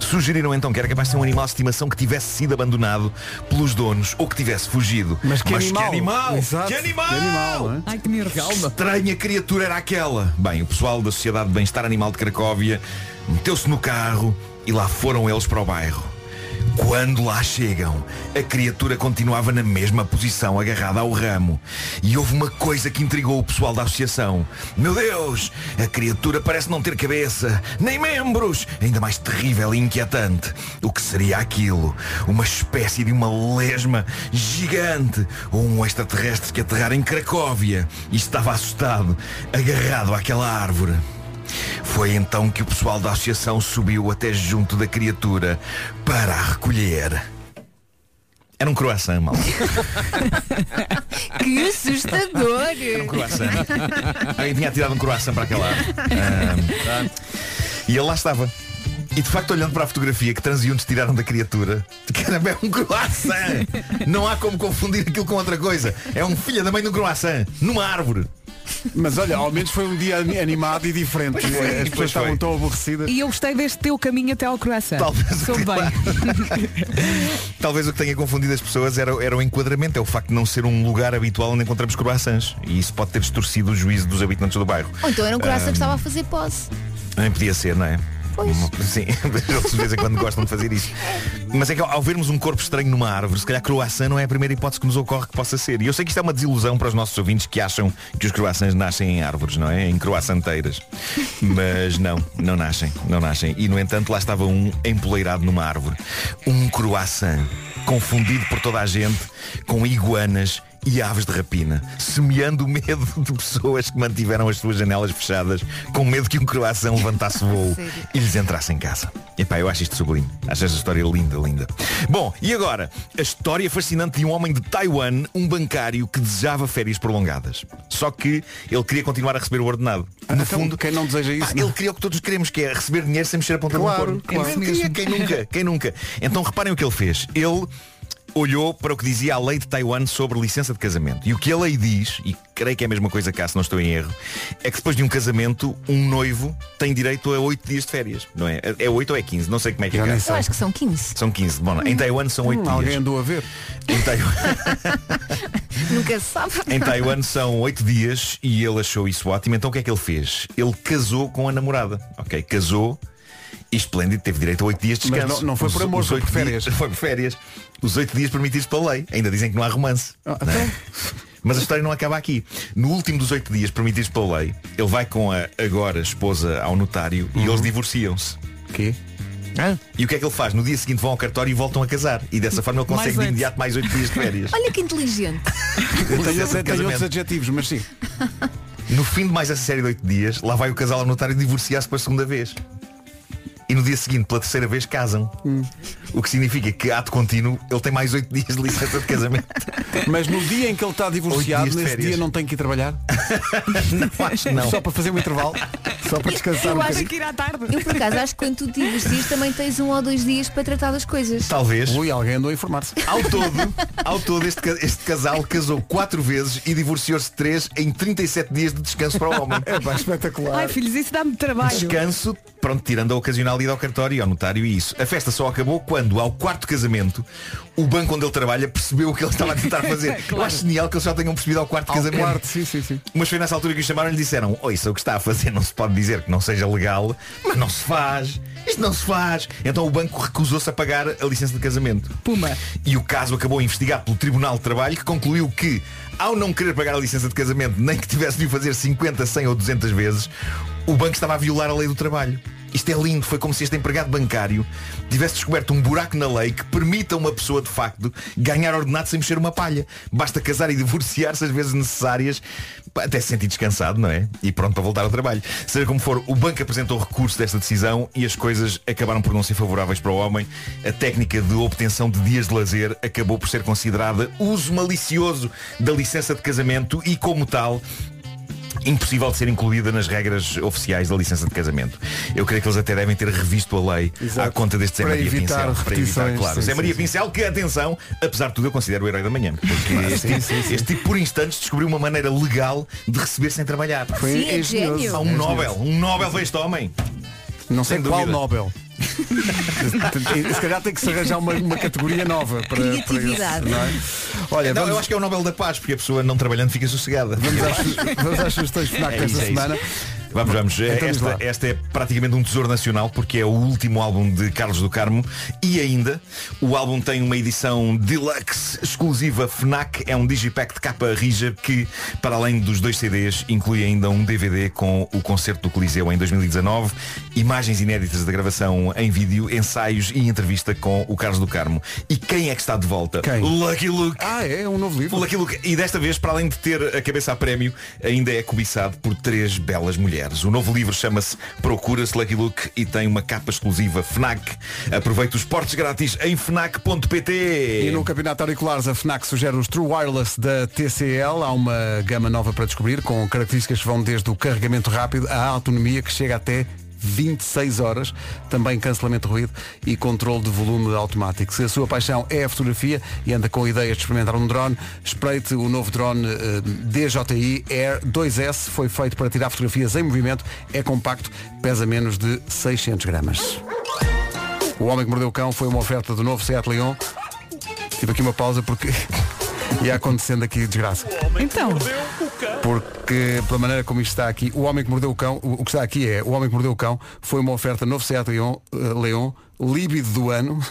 Sugeriram então que era capaz de ser um animal de estimação que tivesse sido abandonado pelos donos ou que tivesse fugido. Mas que que animal? animal! Exato. Que animal! Que animal, é? Ai, que. Que estranha criatura era aquela. Bem, o pessoal da Sociedade de Bem-Estar Animal de Cracóvia meteu-se no carro e lá foram eles para o bairro. Quando lá chegam, a criatura continuava na mesma posição, agarrada ao ramo. E houve uma coisa que intrigou o pessoal da associação. Meu Deus, a criatura parece não ter cabeça, nem membros. Ainda mais terrível e inquietante. O que seria aquilo? Uma espécie de uma lesma gigante ou um extraterrestre que aterrara em Cracóvia e estava assustado, agarrado àquela árvore. Foi então que o pessoal da associação subiu até junto da criatura para a recolher. Era um croissant, mal. Que assustador! Era um croissant. Alguém tinha tirado um croissant para aquela árvore. Ah, e ele lá estava. E de facto, olhando para a fotografia que transeuntes tiraram da criatura, caramba, é um croissant! Não há como confundir aquilo com outra coisa. É um filho da mãe de um croissant, numa árvore. Mas olha, ao menos foi um dia ani- animado e diferente. Pois foi, As pessoas estavam foi. tão aborrecidas. E eu gostei deste teu caminho até ao croissant. Talvez Sou bem. Talvez o que tenha confundido as pessoas era, era o enquadramento, é o facto de não ser um lugar habitual onde encontramos croissants. E isso pode ter distorcido o juízo dos habitantes do bairro. Ou então era um coração Ah, que estava a fazer pose. Nem podia ser, não é? Pois. Sim, eles de vez em quando gostam de fazer isso. Mas é que ao vermos um corpo estranho numa árvore, se calhar croissant não é a primeira hipótese que nos ocorre que possa ser. E eu sei que isto é uma desilusão para os nossos ouvintes que acham que os croissants nascem em árvores, não é? Em croissanteiras. Mas não, não nascem, não nascem. E no entanto lá estava um empoleirado numa árvore. Um croissant, confundido por toda a gente com iguanas e aves de rapina, semeando o medo de pessoas que mantiveram as suas janelas fechadas com medo que um croissant levantasse voo e lhes entrasse em casa. Epá, eu acho isto sublime. Acho esta história linda, linda. Bom, e agora? A história fascinante de um homem de Taiwan, um bancário que desejava férias prolongadas. Só que ele queria continuar a receber o ordenado. No Então, fundo, quem não deseja isso, pá, não? ele queria o que todos queremos, que é receber dinheiro sem mexer a ponta Claro, do claro. Queria, quem nunca, quem nunca. Então reparem o que ele fez. Ele olhou para o que dizia a lei de Taiwan sobre licença de casamento. E o que a lei diz, e creio que é a mesma coisa cá se não estou em erro, é que depois de um casamento, um noivo tem direito a 8 dias de férias. Não é? É 8 ou é 15? Não sei como é que é Eu acho que são 15. São 15. Bom, em Taiwan são 8 Hum, dias. alguém andou a ver. Em Taiwan, Nunca se sabe. em Taiwan são 8 dias e ele achou isso ótimo. Então o que é que ele fez? Ele casou com a namorada. Ok? Casou esplêndido, teve direito a 8 dias de Mas descanso. não- não foi por Os- amor, os foi por oito férias. dias- Foi por férias. Os 8 dias permitidos pela lei. Ainda dizem que não há romance. Ah, Não é? então? Mas a história não acaba aqui. No último dos oito dias permitidos pela lei, ele vai com a agora esposa ao notário Uhum. e eles divorciam-se. Quê? E o que é que ele faz? No dia seguinte vão ao cartório e voltam a casar. E dessa forma ele Mais consegue de oito. imediato mais oito dias de férias. Olha que inteligente. Tenho outros adjetivos, mas sim. No fim de mais essa série de oito dias, lá vai o casal ao notário divorciar-se pela segunda vez. Dia seguinte, pela terceira vez, casam. O que significa que, ato contínuo, ele tem mais oito dias de licença de casamento. Mas no dia em que ele está divorciado, nesse férias. dia não tem que ir trabalhar? não, acho que não. Só para fazer um intervalo? Só para descansar Eu um acho bocadinho? que ir à tarde. Eu por acaso acho que quando tu te divorcias também tens um ou dois dias para tratar das coisas. Talvez. Ui, alguém andou a informar-se. Ao todo, ao todo este, este casal casou quatro vezes e divorciou-se três em 37 dias de descanso para o homem. É pá, espetacular. Ai, filhos, isso dá-me trabalho. Descanso, pronto, tirando a ocasional ida ao cartório e ao notário e isso. A festa só acabou quando, ao quarto casamento, o banco onde ele trabalha percebeu o que ele estava a tentar fazer. Eu acho genial que eles só tenham percebido ao quarto Ao casamento. quarto, sim, sim, sim. Mas foi nessa altura que o chamaram e lhe disseram Oi, isso é o que está a fazer não se pode dizer que não seja legal Mas não se faz Isto não se faz Então o banco recusou-se a pagar a licença de casamento Puma. E o caso acabou investigado pelo Tribunal de Trabalho Que concluiu que ao não querer pagar a licença de casamento Nem que tivesse de o fazer 50, 100 ou 200 vezes O banco estava a violar a lei do trabalho isto é lindo, foi como se este empregado bancário tivesse descoberto um buraco na lei que permita a uma pessoa de facto ganhar ordenado sem mexer uma palha. Basta casar e divorciar-se as vezes necessárias até se sentir descansado, não é? E pronto para voltar ao trabalho. Seja como for, o banco apresentou recurso desta decisão e as coisas acabaram por não ser favoráveis para o homem. A técnica de obtenção de dias de lazer acabou por ser considerada uso malicioso da licença de casamento e como tal impossível de ser incluída nas regras oficiais da licença de casamento. Eu creio que eles até devem ter revisto a lei Exato. à conta deste Zé Para Maria evitar Pincel. Para evitar, claro. sim, Zé Maria sim. Pincel, que atenção, apesar de tudo eu considero o herói da manhã. Porque este, sim, sim, sim. este tipo por instantes descobriu uma maneira legal de receber sem trabalhar. Foi Sim, é gênio. Há um É Nobel, um Nobel para este homem. Não sei Sem qual dúvida. Nobel. Se calhar tem que se arranjar uma, uma categoria nova para, para isso, não é? Olha, Não, vamos, eu acho que é o Nobel da Paz, porque a pessoa não trabalhando fica sossegada. vamos, às, vamos às sugestões FNAC É desta isso, é semana. Vamos, vamos. Então esta, esta é praticamente um tesouro nacional porque é o último álbum de Carlos do Carmo e ainda o álbum tem uma edição deluxe exclusiva FNAC. É um digipack de capa rija que, para além dos dois CDs, inclui ainda um DVD com o concerto do Coliseu em 2019, imagens inéditas da gravação em vídeo, ensaios e entrevista com o Carlos do Carmo. E quem é que está de volta? Quem? Lucky Luke. Ah, é um novo livro. Lucky Luke. E desta vez, para além de ter a cabeça a prémio, ainda é cobiçado por três belas mulheres. O novo livro chama-se Procura-se Lucky Luke e tem uma capa exclusiva FNAC. Aproveite os portes grátis em FNAC.pt. E no Campeonato Auriculares a FNAC sugere os True Wireless da TCL. Há uma gama nova para descobrir, com características que vão desde o carregamento rápido à autonomia que chega até 26 horas, também cancelamento de ruído e controle de volume automático. Se a sua paixão é a fotografia e anda com ideias de experimentar um drone, espreite o novo drone eh, DJI Air 2S. Foi feito para tirar fotografias em movimento, é compacto, pesa menos de 600 gramas. O Homem que Mordeu o Cão foi uma oferta do novo Seat Leon. Tive aqui uma pausa porque ia acontecendo aqui desgraça. Então, Porque, pela maneira como isto está aqui, o homem que mordeu o cão, o o que está aqui é, o homem que mordeu o cão foi uma oferta novo Seat Leon, eh, Leon líbido do ano.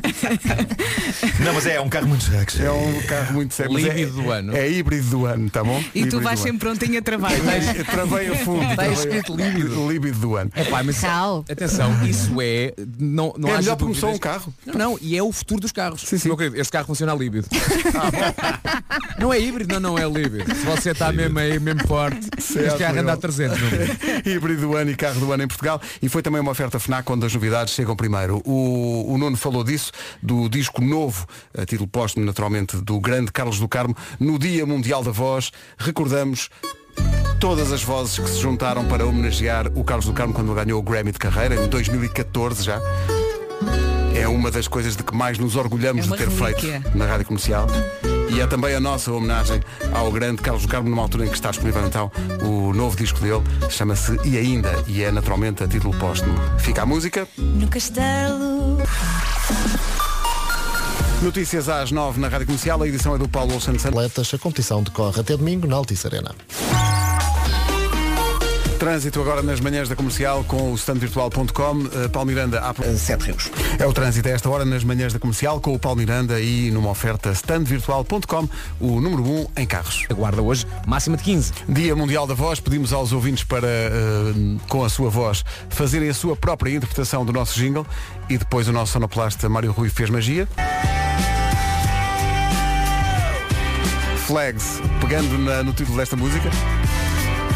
Não, mas é, é um carro muito sexy. É um carro muito sério. mas é- Líbido do ano. É híbrido do ano, tá bom? e tu Híbrido vais do sempre ano. prontinho a trabalho. Eu Travei a fundo. Está travei- escrito líbido. Líbido do ano. É pá, mas Cal. atenção, isso é. Não, não É haja melhor porque só um carro. Não, não, e é o futuro dos carros. Sim, sim. Meu querido, este carro funciona a líbido. não é híbrido, não, não é líbido. Se você está mesmo aí, mesmo forte, Certo, este carro anda a Leon. 300. meu amigo. híbrido do ano e carro do ano em Portugal e foi também uma oferta FNAC onde as novidades chegam primeiro. O, o Nuno falou disso, do disco novo, a título póstumo naturalmente, do grande Carlos do Carmo, no Dia Mundial da Voz, recordamos todas as vozes que se juntaram para homenagear o Carlos do Carmo quando ganhou o Grammy de carreira, em 2014 já. É uma das coisas de que mais nos orgulhamos É de ter relíquia. feito na Rádio Comercial. E é também a nossa homenagem ao grande Carlos do Carmo, numa altura em que está disponível então o novo disco dele, chama-se E Ainda, e é naturalmente a título póstumo. Fica a música. No castelo. Notícias às 9 na Rádio Comercial, a edição é do Paulo Santos. Atletas, a competição decorre até domingo na Altice Arena. Trânsito agora nas manhãs da comercial com o standvirtual.com. Uh, Paulo Miranda, há... Sete rios. é o trânsito a esta hora nas manhãs da comercial com o Paulo Miranda e numa oferta standvirtual.com, o número 1 em carros. Aguarda hoje máxima de 15. Dia Mundial da Voz, pedimos aos ouvintes para, uh, com a sua voz, fazerem a sua própria interpretação do nosso jingle e depois o nosso sonoplasta Mário Rui fez magia. Flags, pegando na- no título desta música,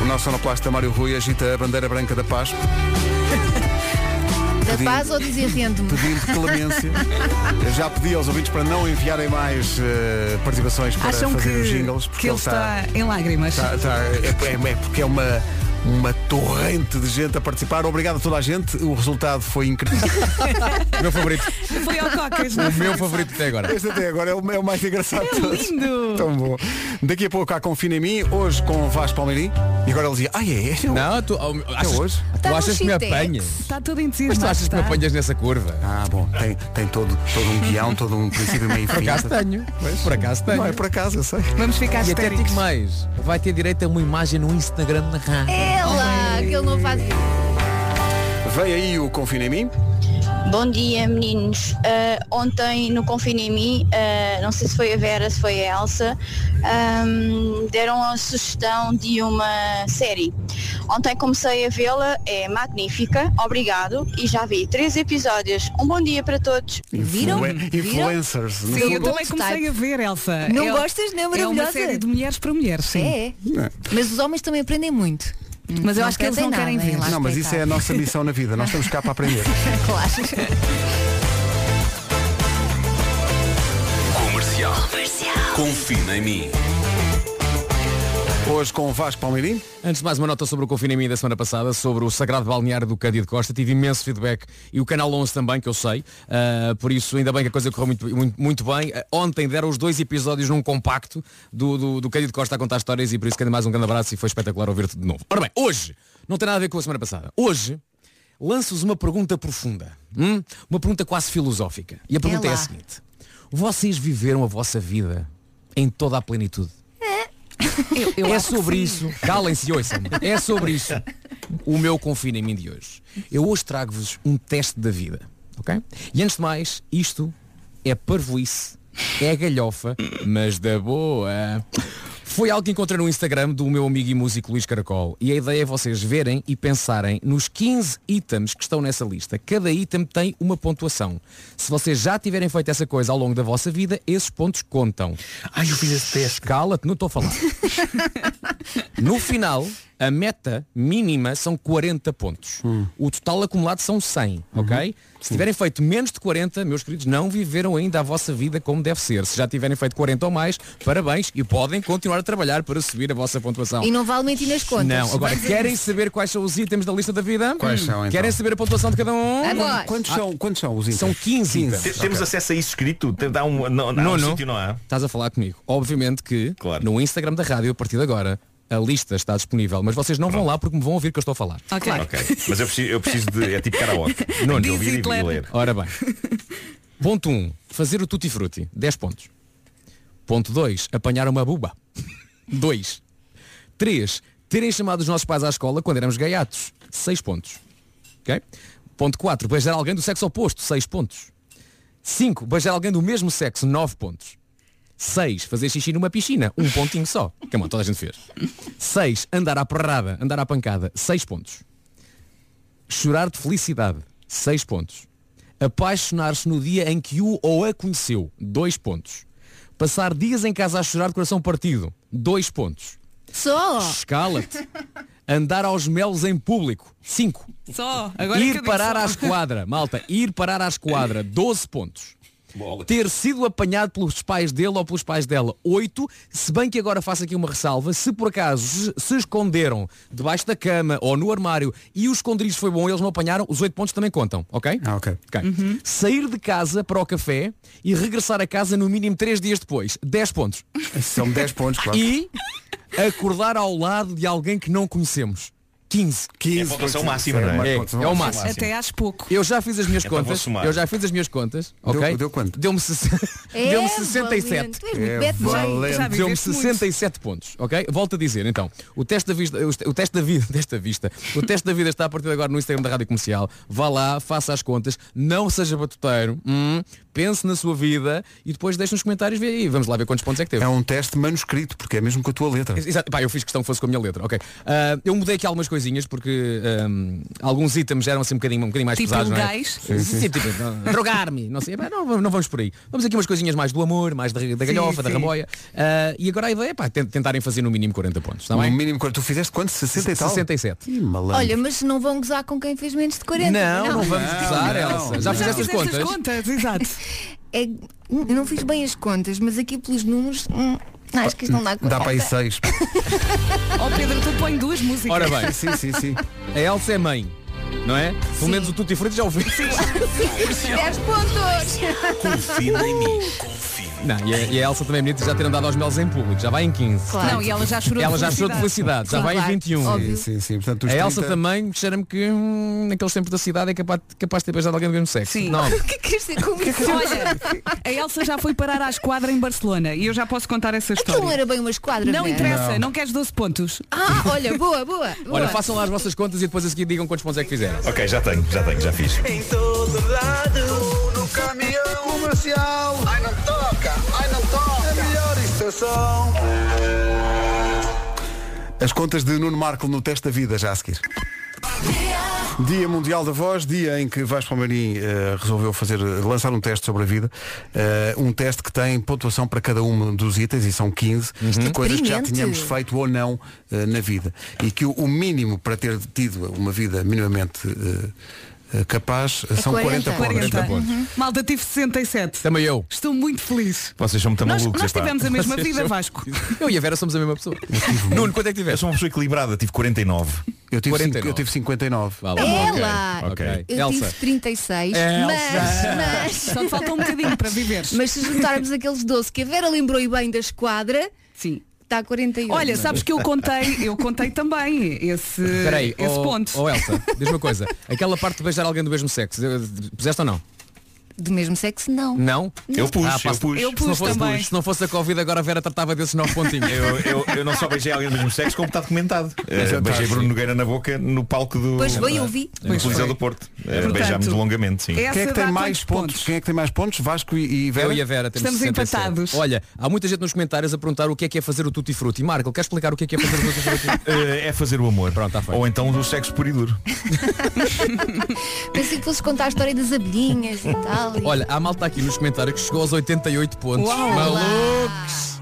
o nosso sonoplasta Mário Rui agita a bandeira branca da paz, Da Pedindo- paz ou dizia rendo-me? pedindo clemência. Eu já pedi aos ouvintes para não enviarem mais uh, participações para Acham fazer que, os jingles, porque que ele está em lágrimas. Tá- tá- é, é- é porque é uma, uma torrente de gente a participar. Obrigado a toda a gente. O resultado foi incrível. O meu favorito. Foi ao Cocas. O meu favorito até agora. Este até agora é o, é o mais engraçado de todos. lindo. Tão bom. Daqui a pouco há Confina em mim, hoje com o Vasco Palmeirim. E agora ele dizia, ah é, é, Não, tu, oh, achas, hoje? tu Tá no achas que me apanhas? Está todo Mas entusiasmado. tu achas que me está. apanhas nessa curva? Ah, bom, tem, tem todo, todo um guião, todo um princípio meio Por fim. acaso tenho. Por acaso tenho. Não é por acaso, eu sei. Vamos ficar E até histéricos. digo mais, vai ter direito a uma imagem no Instagram da rádio. Ela, que ele não faz. Veio aí o Confina em mim. Bom dia, meninos. Ah, ontem no Confina em mim, ah, não sei se foi a Vera, se foi a Elsa, ahm, deram a sugestão de uma série. Ontem comecei a vê-la, é magnífica, obrigado, e já vi três episódios. Um bom dia para todos. Viram? Influen- Viram? Influencers. no Sim, eu também comecei a ver, Elsa. Não É- gostas? Não é É uma maravilhosa? série de mulheres para mulheres, sim. É. É. Mas os homens também aprendem muito. Mas eu acho que eles não querem ver. Não, mas isso é a nossa missão na vida. Nós estamos cá para aprender. Claro. Comercial. Confina em mim. Hoje com o Vasco Palmeirim. Antes de mais uma nota sobre o confinamento da semana passada, sobre o Sagrado Balneário do Cândido Costa, tive imenso feedback e o Canal 11 também, que eu sei, Ah, por isso ainda bem que a coisa correu muito, muito, muito bem. Ah, ontem deram os dois episódios num compacto do, do, do Cândido Costa a contar histórias e por isso que ainda mais um grande abraço e foi espetacular ouvir-te de novo. Ora bem, hoje, não tem nada a ver com a semana passada, hoje lanço-vos uma pergunta profunda, hum? uma pergunta quase filosófica. E a pergunta é, lá. a seguinte, vocês viveram a vossa vida em toda a plenitude? É sobre isso. Calem-se e ouçam-me. É sobre isso o meu confinamento de hoje. Eu hoje trago-vos um teste da vida. Ok? E antes de mais, isto é parvoíce, é galhofa, mas da boa. Foi algo que encontrei no Instagram do meu amigo e músico Luís Caracol. E a ideia é vocês verem e pensarem nos 15 itens que estão nessa lista. Cada item tem uma pontuação. Se vocês já tiverem feito essa coisa ao longo da vossa vida, esses pontos contam. Ai, eu fiz esse teste. Cala-te, não estou a falar. No final, a meta mínima são 40 pontos. O total acumulado são 100, ok? Se tiverem feito menos de 40, meus queridos, não viveram ainda a vossa vida como deve ser. Se já tiverem feito 40 ou mais, parabéns e podem continuar a trabalhar para subir a vossa pontuação. E não vale mentir nas contas. Não, agora querem saber quais são os itens da lista da vida? Quais são, então? Querem saber a pontuação de cada um? Agora. Quantos são, quantos são os itens? São 15 itens. Te- Temos acesso a isso escrito? Dá um, não, não, um Nuno, sítio, não há? Estás a falar comigo. Obviamente que no Instagram da rádio, a partir de agora, a lista está disponível, mas vocês não vão lá porque me vão ouvir que eu estou a falar. Ok. Ok. Mas eu preciso, eu preciso de. É tipo karaoke. Tenho de ouvir e de ler. Ora bem. Ponto 1. fazer o tutti frutti. 10 pontos. Ponto 2. Apanhar uma buba. 2. 3. Terem chamado os nossos pais à escola quando éramos gaiatos. 6 pontos. Ok? Ponto 4. Beijar alguém do sexo oposto. 6 pontos. 5. Beijar alguém do mesmo sexo. 9 pontos. 6. Fazer xixi numa piscina. Um pontinho só. Que bom, toda a gente fez. 6. Andar à porrada. Andar à pancada. 6 pontos. Chorar de felicidade. 6 pontos. Apaixonar-se no dia em que o ou a conheceu. 2 pontos. Passar dias em casa a chorar de coração partido. 2 pontos. Só. Escala-te. Andar aos melos em público. 5. Só. Agora é Ir digo parar só. à esquadra. Malta, ir parar à esquadra. 12 pontos. Ter sido apanhado pelos pais dele ou pelos pais dela. 8. Se bem que agora faço aqui uma ressalva. Se por acaso se, esconderam debaixo da cama ou no armário e o esconderijo foi bom, eles não apanharam, os 8 pontos também contam. Ok? Ah, ok. Ok. Sair de casa para o café e regressar a casa no mínimo 3 dias depois. 10 pontos. São 10 pontos, claro. E acordar ao lado de alguém que não conhecemos. 15. 15 É a pontuação máxima, não é? É, é o máximo. Até acho pouco. Eu já fiz as minhas Então contas. Eu já fiz as minhas contas. Deu- ok? deu quanto? Deu-me É, deu-me 67. valente. Tu és muito É Deu-me viveste muito. 67 pontos, ok? Volto a dizer, então, o teste da vista, o teste da vida, desta vista, o teste da vida está a partir de agora no Instagram da Rádio Comercial. Vá lá, faça as contas, não seja batuteiro, hum, pense na sua vida e depois deixe nos comentários vê aí. Vamos lá ver quantos pontos é que teve. É um teste manuscrito, porque é mesmo com a tua letra. Exato. Pá, eu fiz questão que fosse com a minha letra. Ok. Ah, eu mudei aqui algumas coisinhas porque ahm, alguns itens eram assim um bocadinho, um bocadinho mais Tipo pesados. não é? Sim, sim, tipo, não, drogar-me. Não sei. Não, vamos- não vamos por aí. Vamos aqui umas coisinhas mais do amor, mais da, da galhofa, da sim. ramboia. Ah, e agora a ideia é pá, tent- tentarem fazer no mínimo 40 pontos. Está No bem? mínimo, quando tu fizeste quanto? 60 e tal? 67. Ih, malandro. Olha, mas não vão gozar com quem fez menos de 40. Não, não, vamos gozar, não, Elsa. Já não. fizeste as Fizeste contas? contas, exato. É, não fiz bem as contas, mas aqui pelos números, hum, acho que isto não dá conta. Dá para aí 6. Ó Pedro, tu põe duas músicas. Ora bem, sim, sim, sim. a Elsa é mãe. Não é? Pelo menos o Tutti Frutti já ouviu. 10 pontos. Confia em mim. Confia. Não, e a, e a Elsa também é bonita já ter andado aos melos em público. Já vai em 15. Claro. Não, e ela já chorou Ela de já chorou de felicidade, já vai em Claro, 21. óbvio. Sim, sim, sim. Portanto, os A Elsa 30 também cheira-me que hum, naqueles tempos da cidade é capaz, capaz de ter beijado alguém do mesmo sexo. Sim. Não. O que é que queres dizer com isso? Olha, a Elsa já foi parar à esquadra em Barcelona e eu já posso contar essa Aquilo não história. era bem uma esquadra. Não Vera. interessa, não. queres 12 pontos. Ah, olha, boa, boa. boa. Olha, façam lá as vossas contas e depois a seguir digam quantos pontos é que fizeram. Ok, já tenho, já tenho, já fiz. Em todo lado, no caminhão comercial. Ai não toca, ai não toca. A melhor estação. As contas de Nuno Marco no teste da vida já a seguir. Dia Mundial da Voz, dia em que Vasco Palmeirim eh, resolveu fazer, lançar um teste sobre a vida. Eh, um teste que tem pontuação para cada um dos itens, e são 15, de coisas que já tínhamos feito ou não eh, na vida. E que o, o mínimo para ter tido uma vida minimamente capaz, É são 40, 40. pontos. Uhum. Malta, tive 67. Também eu. Estou muito feliz. Vocês são muito Nós, malucos. nós epá. tivemos a mesma Vocês vida, são- Vasco. Eu e a Vera somos a mesma pessoa. Nuno, quanto é que Eu tiveste? sou uma pessoa equilibrada, tive 49. Eu tive, 49. cinco- eu tive 59. Vá lá. Ela! Ok, ok. Eu Elsa. tive 36, Elsa. mas, mas, Só te falta um bocadinho para viveres. mas se juntarmos aqueles 12 que a Vera lembrou e bem da esquadra, Sim. Está a 41. Olha, sabes que eu contei, eu contei também esse, Espera aí, esse oh, ponto. oh Elsa, diz uma coisa. Aquela parte de beijar alguém do mesmo sexo, eh, puseste ou não? Do mesmo sexo, não. Não? Eu pus, Ah, eu pus. Eu Se não, pus fosse, também. se não fosse a Covid, agora a Vera tratava desses nove pontinhos. Eu, eu, eu não só beijei alguém do mesmo sexo, como está documentado. Está, beijei Bruno. Nogueira na boca no palco do, Pois bem, eu vi. Pois Coliseu foi. do Porto. Portanto, Beijámos longamente, sim. Quem é que tem mais quantos pontos? Quem é que tem mais pontos? Vasco e, e Vera? Eu e a Vera temos Estamos 67. empatados. Olha, há muita gente nos comentários a perguntar o que é que é fazer o tutti frutti. Marco, quer explicar o que é que é fazer o tutti frutti? Eh, é fazer o amor. Pronto, tá. Ou então o sexo puro e duro. Pensei que fosse contar a história das abelhinhas e tal. E- Olha, há malta aqui nos comentários que chegou aos 88 pontos. Uau. Malucos!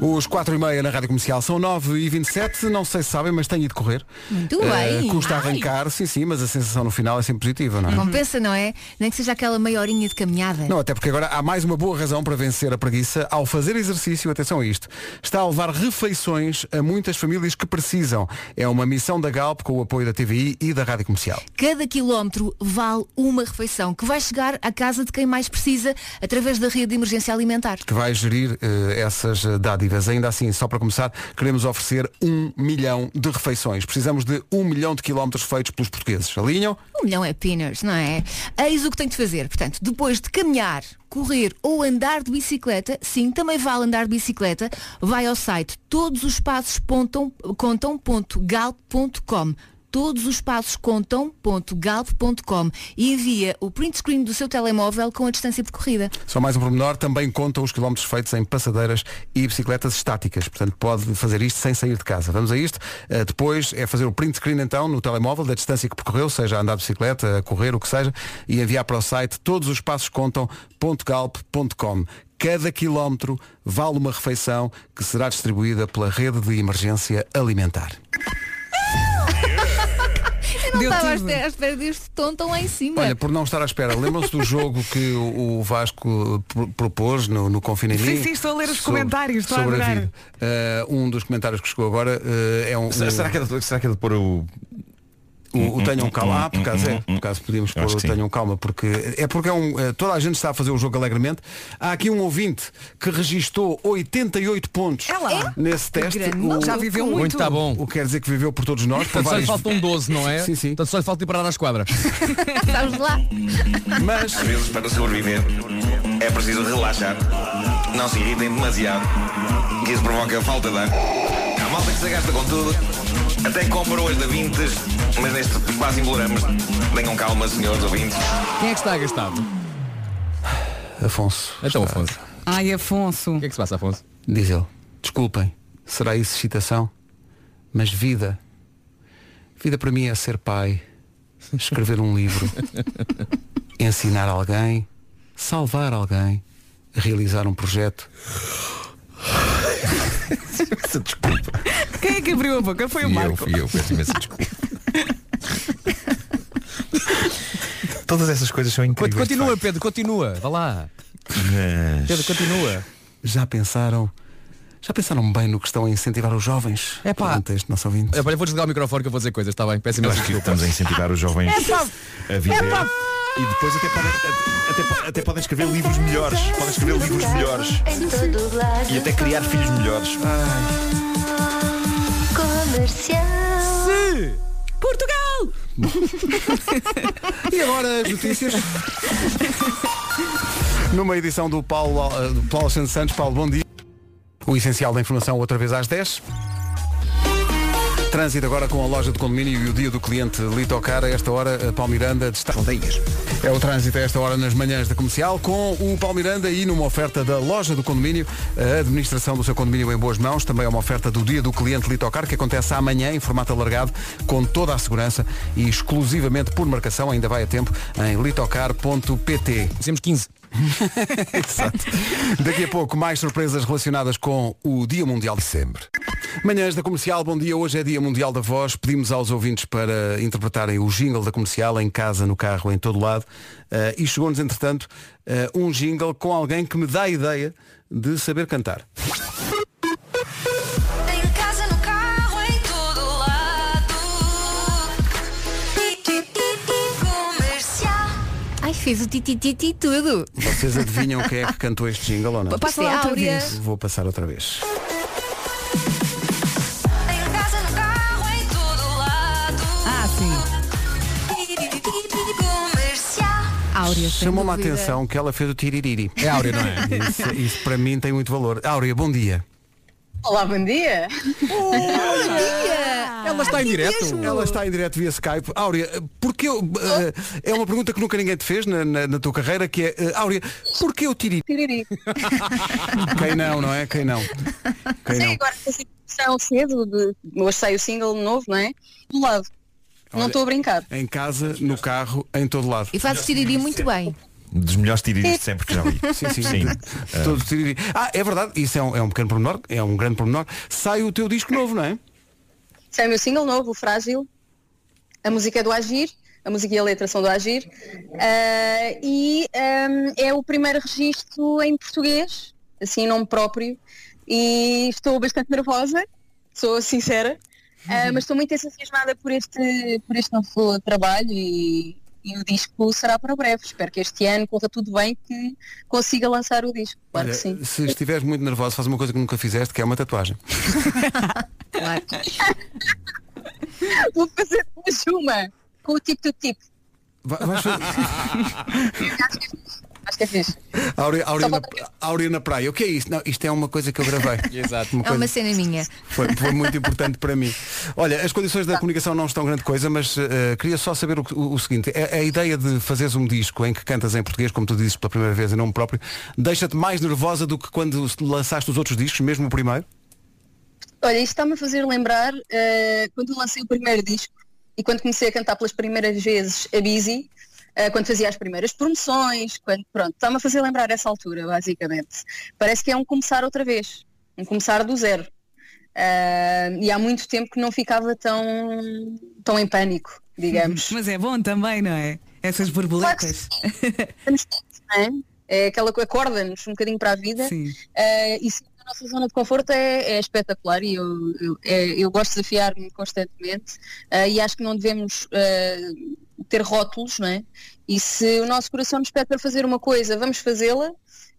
Os 4 e meia na Rádio Comercial são 9 e 27 não sei se sabem, mas tenho ido correr. Muito Eh, bem. custa Ai. arrancar, sim, sim, mas a sensação no final é sempre positiva, não é? Compensa, não é? Nem que seja aquela meia horinha de caminhada. Não, até porque agora há mais uma boa razão para vencer a preguiça ao fazer exercício, atenção a isto. Está a levar refeições a muitas famílias que precisam. É uma missão da Galp com o apoio da TVI e da Rádio Comercial. Cada quilómetro vale uma refeição que vai chegar à casa de quem mais precisa através da rede de emergência alimentar. que vai gerir eh, essas eh, dádivas. Ainda assim, só para começar, queremos oferecer um milhão de refeições. Precisamos de um milhão de quilómetros feitos pelos portugueses. Alinham? Um milhão é pinners, não é? Eis o que tem de fazer. Portanto, depois de caminhar, correr ou andar de bicicleta, sim, também vale andar de bicicleta, vai ao site todos os passos pontam- contam.galp.com todos os passos contam.galp.com e envia o print screen do seu telemóvel com a distância percorrida. Só mais um pormenor, também contam os quilómetros feitos em passadeiras e bicicletas estáticas. Portanto, pode fazer isto sem sair de casa. Vamos a isto. Eh, depois é fazer o print screen então no telemóvel da distância que percorreu, seja a andar de bicicleta, a correr, o que seja, e enviar para o site todos os passos contam.galp.com. Cada quilómetro vale uma refeição que será distribuída pela rede de emergência alimentar. Não Deu estava à espera, à espera deste tom tão lá em cima. Olha, por não estar à espera, lembram-se do jogo que o o Vasco pro- propôs no, no confinamento? Sim, sim, estou a ler os comentários, estou a sobre a adorar. vida. Eh, um dos comentários que chegou agora eh, é um. Será, um- será que é de, será que é de pôr o. o, o tenham calma. Ah, por acaso é. Por acaso podíamos pôr o tenham calma, porque é porque é um. eh, Toda a gente está a fazer o jogo alegremente. Há aqui um ouvinte que registou 88 pontos É nesse teste. O-. Já viveu muito. Muito tá bom. O que quer dizer que viveu por todos nós. por Portanto, só lhe vários- faltam 12, não é? Sim, sim. Portanto, só lhe falta ir parar à esquadra. Sabes lá? Mas Às vezes, para sobreviver, é preciso relaxar. Não se irritem demasiado, que isso provoca falta de ar. Há malta que se gasta com tudo, até compra hoje da Vintes, mas neste quase embolamos. Tenham calma, senhores ouvintes. Quem é que está agastado? Afonso. Então, está- Afonso. Ai, Afonso. O que é que se passa, Afonso? Diz ele, desculpem, será isso excitação? Mas vida, vida para mim é ser pai, escrever um livro, ensinar alguém, salvar alguém, realizar um projeto. Desculpa. Quem é que abriu a boca? Foi o Fui eu, Marco. fui eu, peço imensa desculpa. Todas essas coisas são incríveis. Continua, Pedro, continua. Vá lá. Mas... Pedro, continua. Já pensaram, já pensaram bem no que estão a incentivar os jovens? É pá. Este nosso ouvinte. Olha, vou desligar o microfone que eu vou dizer coisas, está bem? Peço imensa acho que desculpa. estamos a incentivar os jovens É pá. a viver. É pá. E depois até podem, até, até podem escrever livros melhores. Podem escrever livros melhores. E até criar filhos melhores. Comercial. Portugal! E agora as notícias? Numa edição do Paulo, eh, do Paulo Alexandre Santos, Paulo, bom dia. O essencial da informação outra vez às 10. Trânsito agora com a loja de condomínio e o dia do cliente Litocar. A esta hora, a Paulo Miranda está. É o trânsito a esta hora nas manhãs da comercial com o Paulo Miranda e numa oferta da loja do condomínio, a administração do seu condomínio em boas mãos. Também é uma oferta do dia do cliente Litocar que acontece amanhã em formato alargado com toda a segurança e exclusivamente por marcação. Ainda vai a tempo em litocar.pt. Temos 15. Exato. Daqui a pouco mais surpresas relacionadas com o Dia Mundial de Sempre. Manhãs da Comercial, bom dia. Hoje é Dia Mundial da Voz. Pedimos aos ouvintes para interpretarem o jingle da comercial em casa, no carro, em todo lado. Eh, e chegou-nos, entretanto, eh, um jingle com alguém que me dá a ideia de saber cantar. Fez o titititi tudo. Vocês adivinham quem é que cantou este jingle ou não? Passa lá outra vez. Vou passar outra vez. Em casa, no carro, em todo lado. Ah, sim. Comercial. Áurea, Chamou-me a atenção que ela fez o tiririri. É Áurea, não é? Isso, isso para mim tem muito valor. Áurea, bom dia. Olá, bom dia. Ela está em direto. Ela está em direto via Skype. Áurea, porque eu, eh, é uma pergunta que nunca ninguém te fez na, na- na tua carreira, que é, eh, Áurea, porquê o tiriri? Tiriri. Quem não, não é? Quem não? Quem Sim, não? agora fazer produção cedo, de, hoje sai o single novo, não é? Do lado. Não Olha, estou a brincar. Em casa, no carro, em todo lado. E faz tiriri muito bem. Dos melhores tiriris de sempre que já vi. Sim, sim. Sim. Todo tiriri. Ah, é verdade, isso é um, é um pequeno pormenor, é um grande pormenor. Sai o teu disco novo, não é? Sai o meu single novo, o Frágil. A música é do Agir. A música e a letra são do Agir. Ah, e ahm, é o primeiro registro em português, assim, em nome próprio. E estou bastante nervosa, sou sincera. Ah, mas estou muito entusiasmada por este, por este novo trabalho e, e o disco será para breve. Espero que este ano corra tudo bem que consiga lançar o disco. Claro Olha, que sim. se estiveres muito nervoso, faz uma coisa que nunca fizeste, que é uma tatuagem. Claro. Vou fazer mais uma com o tipo do tipo. Vai- vais fazer- Acho que é fixe. Áurea, Áurea, na, Áurea na praia. O que é isso? Não, isto é uma coisa que eu gravei. Exato. Uma É uma cena minha. Foi, foi muito importante para mim. Olha, as condições da comunicação não estão grande coisa, mas eh, queria só saber o, o- o seguinte. A, a ideia de fazeres um disco em que cantas em português, como tu dizes pela primeira vez em nome próprio, deixa-te mais nervosa do que quando lançaste os outros discos, mesmo o primeiro? Olha, isto está-me a fazer lembrar eh, quando eu lancei o primeiro disco e quando comecei a cantar pelas primeiras vezes a Busy, eh, quando fazia as primeiras promoções, quando, pronto, está-me a fazer lembrar essa altura, basicamente. Parece que é um começar outra vez, um começar do zero. Eh, e há muito tempo que não ficava tão, tão em pânico, digamos. Mas é bom também, não é? Essas borboletas. Estamos todos, não é? É aquela que acorda-nos um bocadinho para a vida Eh, e sim, a nossa zona de conforto é, é espetacular e eu, eu, é- eu gosto de desafiar-me constantemente eh, e acho que não devemos eh, ter rótulos, não é? E se o nosso coração nos pede para fazer uma coisa, vamos fazê-la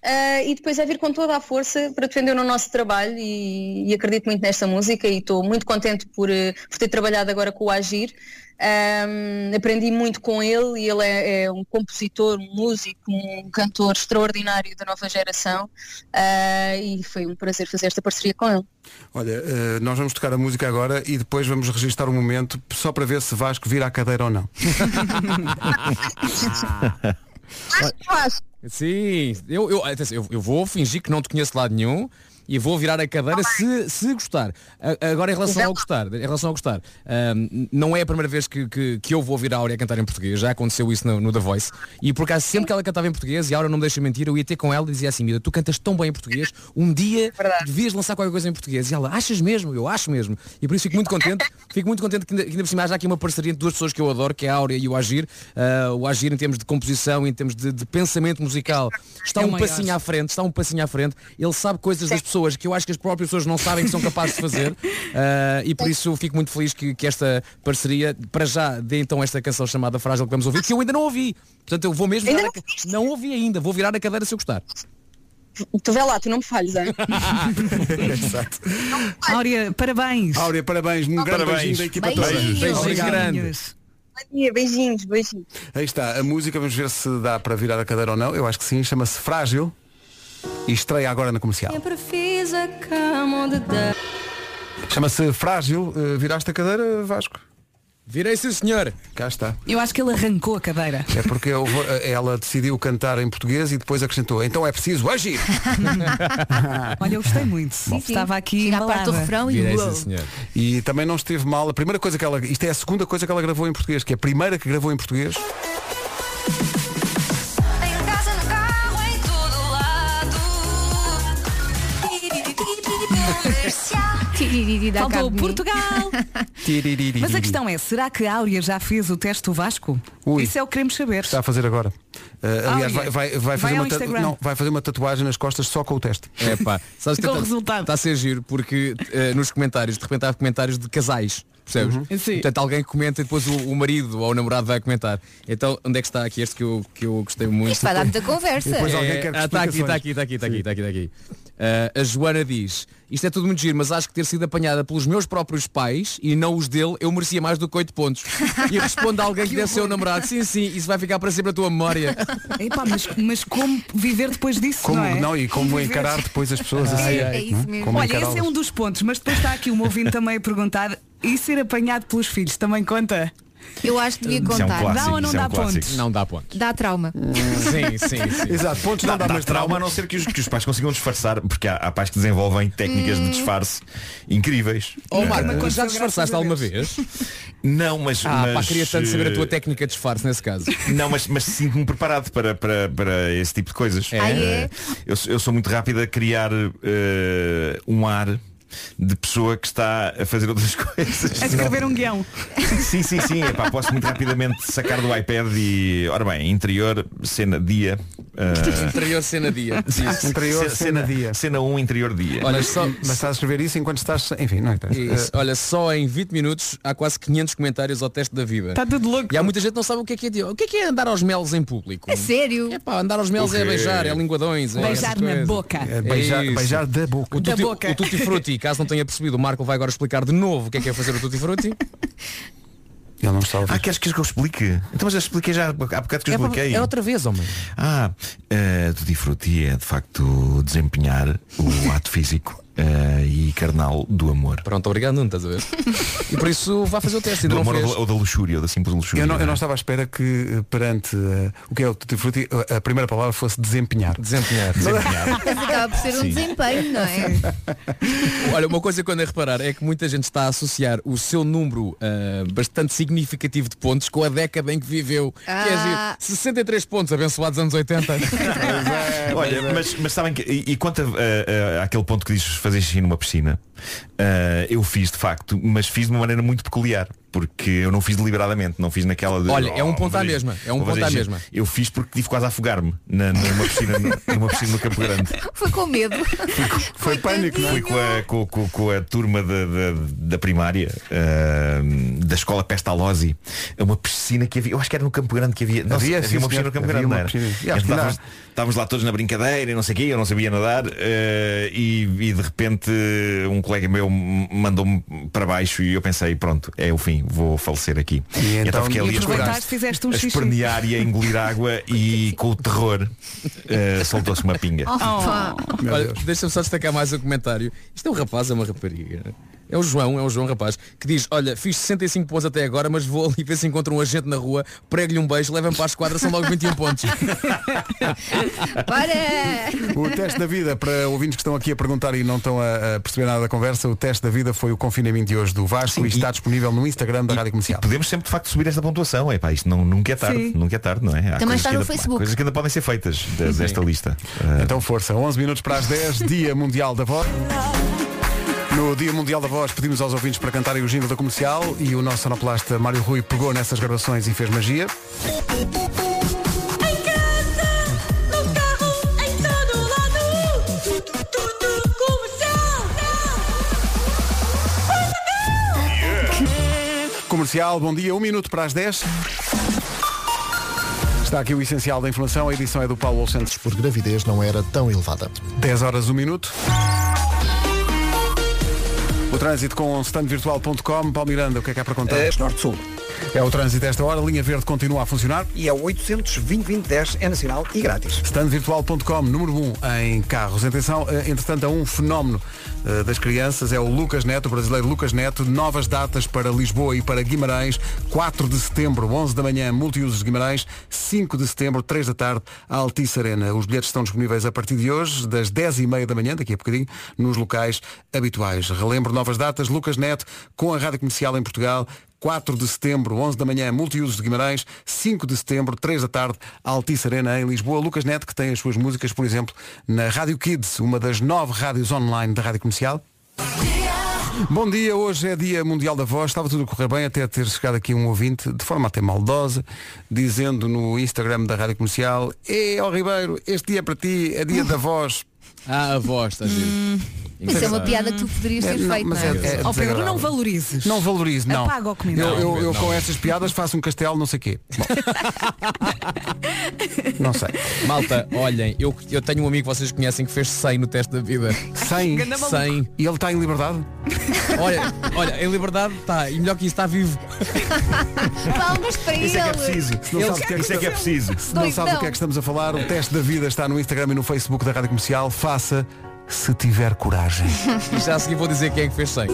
eh, e depois é vir com toda a força para defender o nosso trabalho e, e acredito muito nesta música e estou muito contente por, por ter trabalhado agora com o Agir. Ahm, aprendi muito com ele e ele é, é um compositor, um músico, um cantor extraordinário da nova geração ah, e foi um prazer fazer esta parceria com ele. Olha, eh, nós vamos tocar a música agora e depois vamos registrar um momento só para ver se Vasco vira a cadeira ou não. Sim, eu, eu, atenção, eu, eu vou fingir que não te conheço de lado nenhum e vou virar a cadeira se, se gostar. Agora em relação ao gostar, em relação ao gostar, ahm, não é a primeira vez que, que, que eu vou ouvir a Áurea cantar em português, já aconteceu isso no, no The Voice. E por acaso sempre que ela cantava em português, e a Áurea não me deixa mentir, eu ia ter com ela e dizia assim, Mida, tu cantas tão bem em português, um dia devias lançar qualquer coisa em português. E ela, achas mesmo? Eu acho mesmo. E por isso fico muito contente, fico muito contente que ainda, que ainda por cima haja aqui uma parceria entre duas pessoas que eu adoro, que é a Áurea e o Agir. Ah, o Agir em termos de composição, em termos de, de pensamento musical, está É um maior. passinho à frente, está um passinho à frente. Ele sabe coisas das pessoas que eu acho que as próprias pessoas não sabem que são capazes de fazer. Ah, e por isso fico muito feliz que, que esta parceria, para já, dê então esta canção chamada Frágil que vamos ouvir, que eu ainda não ouvi. Portanto, eu vou mesmo virar a não ouvi ainda, vou virar a cadeira se eu gostar. Tu vê lá, tu não me falhes, hein? Exato. Áurea, parabéns. Áurea, parabéns. Um grande Parabéns. beijinho da equipa Beijinhos. toda. Beijinhos grandes. Dia, beijinhos, beijinhos. Aí está, a música, vamos ver se dá para virar a cadeira ou não. Eu acho que sim, chama-se Frágil e estreia agora na comercial. A. Chama-se Frágil. Eh, viraste a cadeira, Vasco? Virei sim senhor. Cá está. Eu acho que ele arrancou a cadeira. É porque eu vou- ela decidiu cantar em português e depois acrescentou, então é preciso agir. Olha, eu gostei muito. Sim, sim. Estava aqui à parte do refrão e Virei sim senhor. E também não esteve mal. A primeira coisa que ela. Isto é a segunda coisa que ela gravou em português, que é a primeira que gravou em português. Tiriri da Faltou. Portugal. Mas a questão é, será que a Áurea já fez o teste do Vasco? Ui. Isso é o que queremos saber. Está a fazer agora. Uh, aliás, vai, vai, vai vai fazer uma não, vai fazer uma tatuagem nas costas só com o teste. É pá, sabes que Com o tá- resultado. Está a ser giro porque eh, nos comentários, de repente há comentários de casais. Percebes? Uhum. Sim. Portanto, alguém comenta e depois o, o marido ou o namorado vai comentar. Então, onde é que está aqui este que eu, que eu gostei muito? Isto vai dar muita conversa. Depois alguém É, quer ah, está aqui, está aqui, está aqui, está aqui, está aqui, está aqui. Ah, a Joana diz, isto é tudo muito giro, mas acho que ter sido apanhada pelos meus próprios pais e não os dele, eu merecia mais do que 8 pontos. E responde a alguém que deve ser o namorado, sim, sim, isso vai ficar para sempre na tua memória. Epá, mas, mas como viver depois disso, Como, não é? não, e como Viver- encarar depois as pessoas assim. É, é isso não mesmo. Como Olha, esse é um dos pontos, mas depois está aqui um ouvinte também a perguntar e ser apanhado pelos filhos também conta? Eu acho que devia Isso é um contar. clássico. Dá ou não isso é um dá clássico. pontos? Não dá pontos. Dá trauma. Sim, sim, sim. Exato, pontos não dá, dá mas trauma a não ser que os, que os pais consigam disfarçar, porque há, há pais que desenvolvem técnicas de disfarce incríveis. Oh Eh, Marco, já disfarçaste alguma vez? Não, mas. Ah, mas pá, queria tanto saber a tua eh, técnica de disfarce nesse caso. Não, mas, mas sinto-me preparado para, para, para esse tipo de coisas. Ah, é? Eh, eu, sou- eu sou muito rápido a criar eh, um ar de pessoa que está a fazer outras coisas. A escrever um guião. Sim, sim, sim. Epá, posso muito rapidamente sacar do iPad e. Ora bem, interior, cena dia. Eh, Interior cena dia. Interior, ce- cena, dia. Cena 1, interior dia. Olha, só, Mas estás a escrever isso enquanto estás. Enfim, não é? Isso. Olha, só em 20 minutos há quase 500 comentários ao teste da vida. Está tudo louco. E há muita gente que não sabe o que é que é de- O que é que é andar aos melos em público? É sério? É pá, andar aos melos é beijar, é linguadões. é Beijar na boca. É beijar, isso. beijar da boca. O Da tutti, boca. o tutti frutti, caso não tenha percebido, o Marco vai agora explicar de novo o que é que é fazer o tutti frutti. Ele não está a ouvir. Ah, queres, que eu explique? Então mas eu expliquei já há bocado que eu É, expliquei. é outra vez, homem. Ah, uh, Tutti Frutti é de facto desempenhar o ato físico eh, e carnal do amor. Pronto, obrigado, não estás a ver? E por isso vá fazer o teste. Do amor ou da- luxúria, ou da simples luxúria. Eu não, eu não é? estava à espera que eh, perante eh, o que é o Tutti Frutti a primeira palavra fosse desempenhar. Desempenhar. Mas acaba por ser um Sim. desempenho, não é? Olha, uma coisa que eu reparar é que muita gente está a associar o seu número ah, bastante significativo de pontos com a década em que viveu. É Ah. giro. 63 pontos, abençoados anos 80. Olha, mas, mas sabem que e, e quanto a, a- a- àquele ponto que dizes fazer xixi numa piscina, ah, eu fiz de facto, mas fiz de uma maneira muito peculiar, porque eu não fiz deliberadamente, não fiz naquela de. Olha, é um "Oh, ponto à mesma, é um ponto à isto." mesma. Eu fiz porque tive quase a afogar-me na, numa, piscina, numa piscina no Campo Grande. Foi com medo. Foi pânico, não é? Fui com a, com, com- com a turma da, da, da primária ah, da escola Pestalozzi a uma piscina que havia, eu acho que era no Campo Grande que havia, não Havia, havia sim, uma piscina no Campo Grande, não estávamos, lá todos na brincadeira e não sei o quê, eu não sabia nadar ah, e, e de repente um colega meu mandou-me para baixo e eu pensei, pronto, é o fim, vou falecer aqui. E então- fiquei ali E a um a xixi. espernear e a engolir água e com o terror ah, soltou-se uma pinga. Opa. Olha, deixa-me só destacar mais um comentário. Isto é um rapaz, é uma rapariga. É o João, é o João rapaz, que diz, olha, fiz 65 pontos até agora, mas vou ali ver se encontro um agente na rua, prego-lhe um beijo, leva-me para a esquadra, são logo 21 pontos. Para! O teste da vida, para ouvintes que estão aqui a perguntar e não estão a, a perceber nada da conversa, o teste da vida foi o confinamento de hoje do Vasco e está disponível no Instagram da Rádio Comercial. Podemos sempre de facto subir esta pontuação. É pá, isto não, nunca é tarde. Sim. Nunca é tarde, não é? Há Também coisas está que no ainda- Facebook. Coisas que ainda podem ser feitas de- desta lista. Ah, Então força, 11 minutos para as 10, Dia Mundial da Voz. No Dia Mundial da Voz pedimos aos ouvintes para cantarem o jingle da comercial e o nosso sonoplasta Mário Rui pegou nessas gravações e fez magia. Em casa, no carro, em todo lado. Tu, tu, tu, tu, comercial. Comercial, bom dia, um minuto para as 10. Está aqui o essencial da informação, a edição é do Paulo Santos. Por gravidez não era tão elevada. 10 horas, 1 minuto. O trânsito com standvirtual.com. Paulo Miranda, o que é que há para contar? É, Norte-Sul. É o trânsito a esta hora, linha verde continua a funcionar. E é 800 2010 é nacional e grátis. Standvirtual.com, número 1 em carros. Atenção, eh, entretanto, há um fenómeno eh, das crianças, é o Lucas Neto, o brasileiro Lucas Neto. Novas datas para Lisboa e para Guimarães. 4 de setembro, 11 da manhã, multiusos de Guimarães. 5 de setembro, 3 da tarde, Altice Arena. Os bilhetes estão disponíveis a partir de hoje, das 10 e meia da manhã, daqui a bocadinho, nos locais habituais. Relembro novas datas, Lucas Neto, com a Rádio Comercial em Portugal. 4 de setembro, 11 da manhã, multiusos de Guimarães, 5 de setembro, 3 da tarde, Altice Arena em Lisboa. Lucas Neto, que tem as suas músicas, por exemplo, na Rádio Kids, uma das nove rádios online da Rádio Comercial. Bom dia, hoje é Dia Mundial da Voz. Estava tudo a correr bem até ter chegado aqui um ouvinte, de forma até maldosa, dizendo no Instagram da Rádio Comercial É, ó Ribeiro, este dia é para ti, é dia da voz. Ah, a voz, está giro. Isso é uma piada que tu poderias ter É, não, feito, mas não é? é- é Ó Pedro, não valorizes. Não valorizo, não. Apaga o comentário. Eu, eu, eu com essas piadas faço um castelo, não sei quê. Bom. não sei. Malta, olhem, eu, eu tenho um amigo que vocês conhecem que fez 100 no teste da vida. 100. 100. E ele está em liberdade? Olha, olha, em liberdade está, e melhor que isso, está vivo. Palmas para ele. Isso é que é preciso. Se não Ele- sabe o que é que Isso é que é preciso. Se não sabe do que é que estamos a falar, o teste da vida está no Instagram e no Facebook da Rádio Comercial. Faça se tiver coragem. Já a seguir vou dizer quem é que fez 100.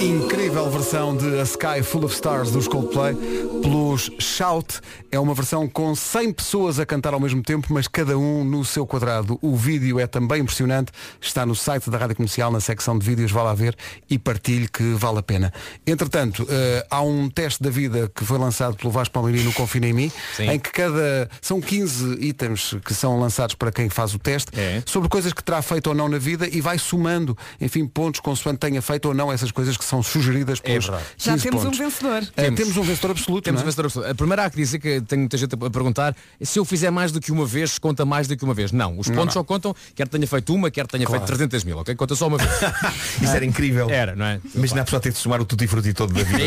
Incrível versão de A Sky Full of Stars dos Coldplay pelos Shout. É uma versão com 100 pessoas a cantar ao mesmo tempo, mas cada um no seu quadrado. O vídeo é também impressionante. Está no site da Rádio Comercial, na secção de vídeos. Vá lá ver e partilhe que vale a pena. Entretanto, eh, há um teste da vida que foi lançado pelo Vasco Palmeirinho no Confina em Mim, Sim. em que cada... São 15 itens que são lançados para quem faz o teste É. sobre coisas que terá feito ou não na vida e vai somando, enfim, pontos consoante tenha feito ou não essas coisas que são sugeridas pelos verdade. 15 Já temos pontos. um vencedor. Eh, temos um vencedor absoluto. Temos não um é? vencedor absoluto. A primeira há que dizer que tenho muita gente a perguntar se eu fizer mais do que uma vez, conta mais do que uma vez. Não, os Não, pontos não. só contam, quer tenha feito uma, quer tenha Claro. feito 300 mil, ok? Conta só uma vez. Isso era incrível. Era, não é? Imagina a pessoa ter de somar o tutti frutti todo da vida.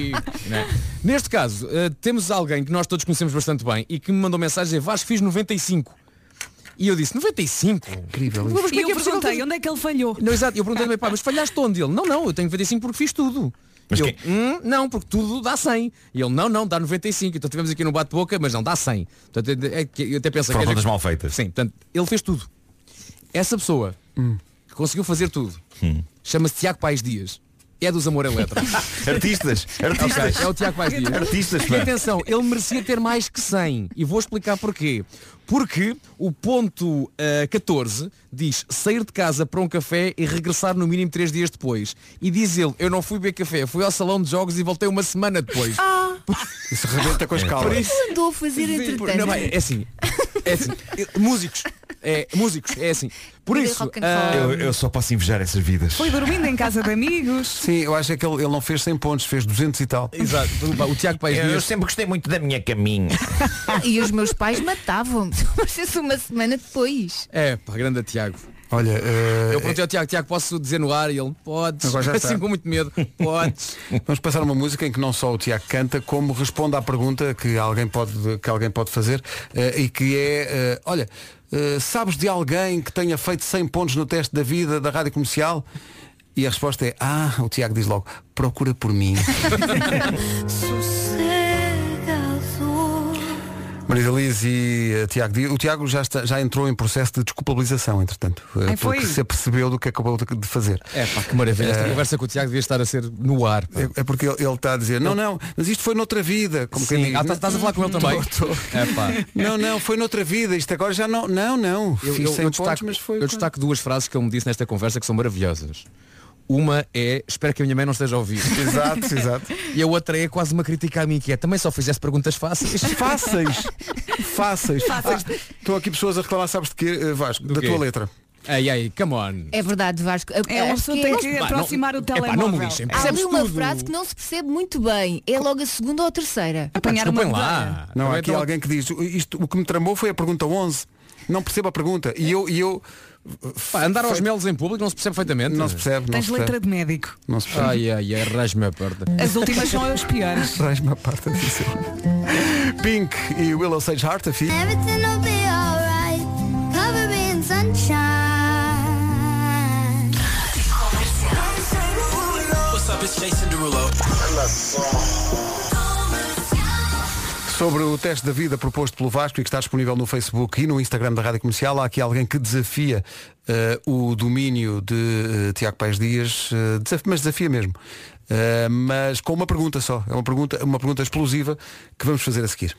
E- é? Neste caso, eh, temos alguém que nós todos conhecemos bastante bem e que me mandou mensagem a dizer, Vasco, fiz 95. E eu disse, 95? Incrível. Mas é E é eu possível perguntei onde é que ele falhou. Não, exato, eu perguntei pá, mas falhaste onde? Ele, não, não, eu tenho 95 porque fiz tudo. Mas eu, quem- "Hum, não, porque tudo dá 100. E ele, não, não, dá 95. Então tivemos aqui no bate-boca, mas não, dá 100. Portanto, é- é que eu até penso Foram que contas mal feitas. Sim, portanto, ele fez tudo. Essa pessoa que conseguiu fazer tudo chama-se Tiago Paes Dias. É dos Amor Eletro. Artistas, artistas. Ok, é o Tiago Paes Dias. Artistas, E atenção, ele merecia ter mais que 100. E vou explicar porquê. Porque o ponto ah, 14 diz sair de casa para um café e regressar no mínimo 3 dias depois. E diz ele, eu não fui beber café, fui ao salão de jogos e voltei uma semana depois. Isso rebenta com a escala. Por isso- Andou a fazer entretanto. não, é assim. É assim. eh, Músicos. É, músicos, é assim. Por Vida isso. ah, Eu, eu só posso invejar essas vidas. Foi dormindo em casa de amigos. Sim, eu acho é que ele, ele não fez 100 pontos, fez 200 e tal. Exato. O Tiago Paes Eu, eu sempre gostei muito da minha caminha. E os meus pais matavam-me. Parecesse uma semana depois. É, pá, grande Tiago. Olha, eh, Eu perguntei ao Tiago, Tiago, posso dizer no ar? E ele, podes. Agora já está. assim com muito medo. Podes. Vamos passar uma música em que não só o Tiago canta, como responde à pergunta que alguém pode, que alguém pode fazer eh, e que é, eh, olha, eh, sabes de alguém que tenha feito 100 pontos no teste da vida da rádio comercial? E a resposta é, ah, o Tiago diz logo, procura por mim. Marisa Liz e eh, Tiago Dias. O Tiago já, está- já entrou em processo de desculpabilização, entretanto. eh, Ai, foi? porque se apercebeu do que acabou de de fazer. É pá, que maravilha. Esta conversa com o Tiago devia estar a ser no ar. É, é porque ele, ele está a dizer, não, não, mas isto foi noutra vida. Como quem Sim. diz, Ah, tá- estás a falar com ele também? Tô, tô. É pá. Não, não, foi noutra vida. Isto agora já não. Não, não. Eu, Fiz eu, 100 eu pontos, destaco, foi. eu destaco duas frases que ele me disse nesta conversa que são maravilhosas. Uma é, espero que a minha mãe não esteja a ouvir. Exato, exato. E a outra é quase uma crítica a mim, que é, também só fizesse perguntas fáceis. Fáceis. Fáceis. Ah, Estão aqui pessoas a reclamar, sabes de quê, eh, Vasco? Do da quê? tua letra. Ai, ai, come on. É verdade, Vasco. A- É, uma pessoa que tem que Pá, aproximar não- o epá, não telemóvel. me lixem. Há ali uma tudo. frase que não se percebe muito bem. É logo a segunda ou a terceira. Apanhar uma lá. Não, há aqui alguém que diz, isto, o que me tramou foi a pergunta 11. Não percebo a pergunta. E eu. E eu Pá, andar aos melos em público não se percebe perfeitamente. não se percebe. Não Tens se letra percebe. de médico. Não se percebe. Ai, ai, ai, rasme a porta. As últimas são as piores. Traz-me a disso. Pink e Willow Sage Heart, a filha. What's up, it's Jason Derulo. Sobre o teste da vida proposto pelo Vasco e que está disponível no Facebook e no Instagram da Rádio Comercial, há aqui alguém que desafia eh, o domínio de eh, Tiago Paes Dias, eh, desaf- mas desafia mesmo. Mas com uma pergunta só. É uma pergunta, uma pergunta explosiva que vamos fazer a seguir.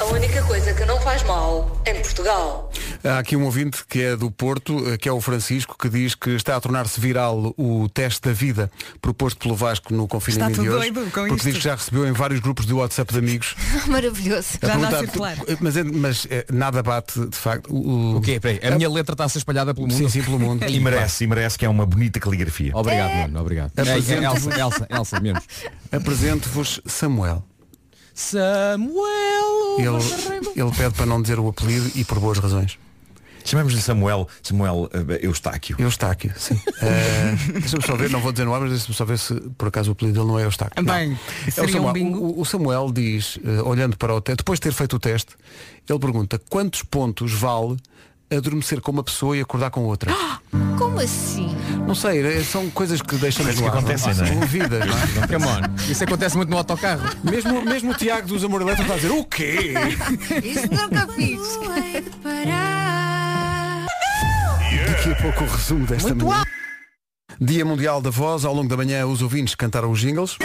A única coisa que não faz mal em Portugal. Há aqui um ouvinte que é do Porto, eh, que é o Francisco, que diz que está a tornar-se viral o teste da vida proposto pelo Vasco no confinamento Está de tudo hoje. doido com porque isto. diz que já recebeu em vários grupos de WhatsApp de amigos. Maravilhoso. a perguntar- mas, é- mas é, nada bate, de facto. O, O quê? Peraí, a minha letra está a ser espalhada pelo mundo? Sim, sim, pelo mundo. E merece, e merece que é uma bonita caligrafia. Obrigado, mano, obrigado. É, é, Apresento-vos- Elsa, Elsa, Elsa, menos. Apresento-vos Samuel. Samuel. Ele, ele pede para não dizer o apelido e por boas razões. Chamamos-lhe Samuel, Samuel eh, Eustáquio. Eustáquio, sim. Eh, deixa-me só ver, não vou dizer no ar, mas deixa-me só ver se por acaso o apelido dele não é Eustáquio. Bem. É o um Samuel. bingo. O, o Samuel diz, eh, olhando para o teste, depois de ter feito o teste, ele pergunta quantos pontos vale adormecer com uma pessoa e acordar com outra. Como assim? Não sei, eh, são coisas que deixamos Coisas no que ar, acontecem, não é? não é? On. Isso acontece muito no autocarro. Mesmo, mesmo o Tiago dos Amor Elétrico está a dizer, o quê? Isso nunca fiz. Daqui a pouco o resumo desta Muito manhã. Dia Mundial da Voz, ao longo da manhã os ouvintes cantaram os jingles.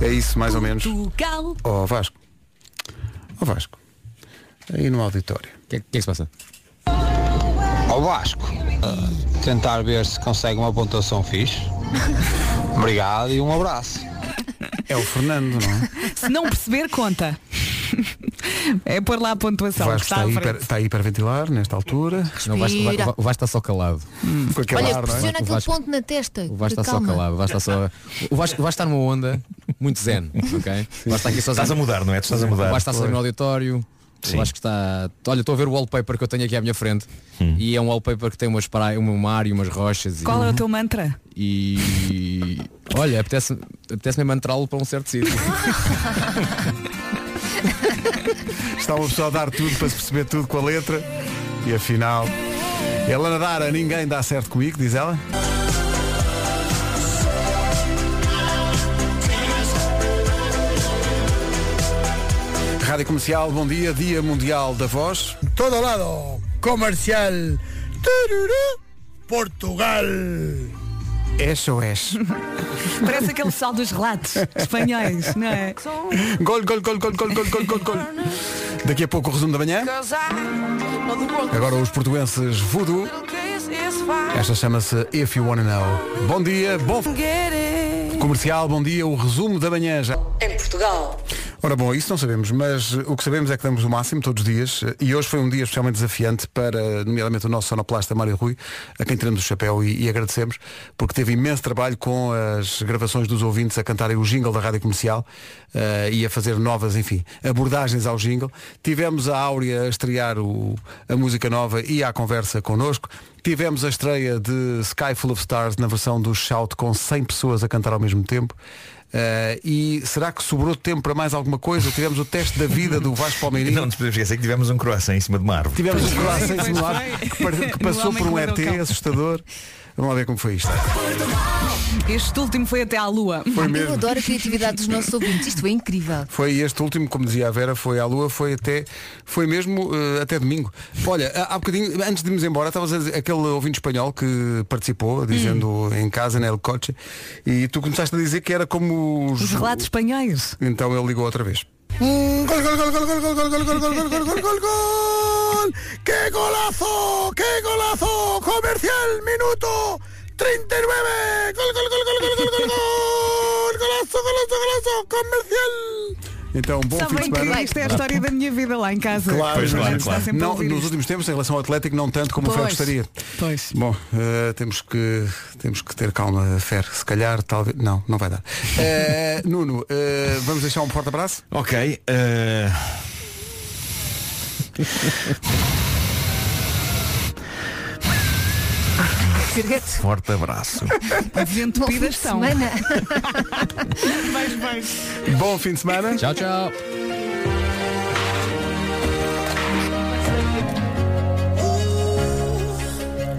É isso, mais ou menos. Portugal. Ó Vasco. Ó Vasco. Aí no auditório. O que, é- que é que se passa? Ao Vasco, ah, tentar ver se consegue uma pontuação fixe. Obrigado e um abraço. É o Fernando, não é? Se não perceber, conta. É pôr lá a pontuação. Vasco está está, hiper, está a hiperventilar nesta altura. Não, o Vasco, o Respira. Vasco está só calado. Com aquele Olha, ar, não é? pressiona O aquele Vasco- ponto na testa. O Vasco está só calado. O Vasco está só. O Vasco, o Vasco está numa onda muito zen, ok? O Vasco está aqui sozinho. Estás a mudar, não é? Tu estás a mudar. O Vasco está sozinho no auditório. Sim. Acho que está. Olha, estou a ver o wallpaper que eu tenho aqui à minha frente. Hum. E é um wallpaper que tem umas praia, um mar e umas rochas. Qual e... é o teu mantra? E. Olha, apetece- apetece-me mantrá-lo para um certo sítio. Está uma pessoa a dar tudo para se perceber tudo com a letra. E afinal. Ela nadar a ninguém dá certo comigo, diz ela. Rádio Comercial, bom dia, Dia Mundial da Voz. Todo lado, comercial. Tururú, Portugal. És ou és? Parece aquele sal dos relatos espanhóis, não é? Gol, gol, gol, gol, gol, gol, gol, gol, gol. Daqui a pouco o resumo da manhã. Agora os portugueses Voodoo. Esta chama-se If You Wanna Know. Bom dia, bom comercial, bom dia, o resumo da manhã já. Em Portugal. Ora bom, isso não sabemos, mas uh, o que sabemos é que damos o máximo todos os dias uh, e hoje foi um dia especialmente desafiante para, nomeadamente, o nosso sonoplasta Mário Rui, a quem tiramos o chapéu e, e agradecemos, porque teve imenso trabalho com as gravações dos ouvintes a cantarem o jingle da Rádio Comercial uh, e a fazer novas, enfim, abordagens ao jingle. Tivemos a Áurea a estrear o- a música nova e à conversa connosco. Tivemos a estreia de Sky Full of Stars na versão do Shout com 100 pessoas a cantar ao mesmo tempo. Uh, e será que sobrou tempo para mais alguma coisa? Tivemos o teste da vida do Vasco Palmeirinho. Não nos podemos esquecer que tivemos um croissant em cima de uma árvore. Tivemos um croissant em cima pois ar foi. que, que passou por um ET assustador. Vamos lá ver como foi isto. Este último foi até à lua. Foi Eu mesmo. adoro a criatividade dos nossos ouvintes. Isto é incrível. Foi este último, como dizia a Vera, foi à Lua, foi até, foi mesmo eh, até domingo. Olha, há bocadinho, antes de irmos embora, estavas a dizer aquele ouvinte espanhol que participou, dizendo em casa, no coche, e tu começaste a dizer que era como os. Os relatos espanhóis. Então ele ligou outra vez. Mm, Gol, gol, gol, gol, gol, gol, gol, gol, gol, gol, gol, gol, gol, gol, gol. ¡Qué golazo! ¡Qué golazo! Comercial, minuto 39. Gol, gol, gol, gol, gol, gol, Então, bom fim de Sabem que semana. isto é a história da minha vida lá em casa. Claro, O Fernando está sempre a Não, ouvir nos isto. últimos tempos, em relação ao Atlético, não tanto como o Fer Pois. gostaria. Pois. Bom, eh, temos, que, temos que ter calma, Fer. Se calhar, talvez. Não, não vai dar. Eh, Nuno, eh, vamos deixar um forte abraço? Ok. eh, Forte abraço. Desentupidas Bom estão. fim de semana. Vais, vais. Bom fim de semana. Tchau, tchau.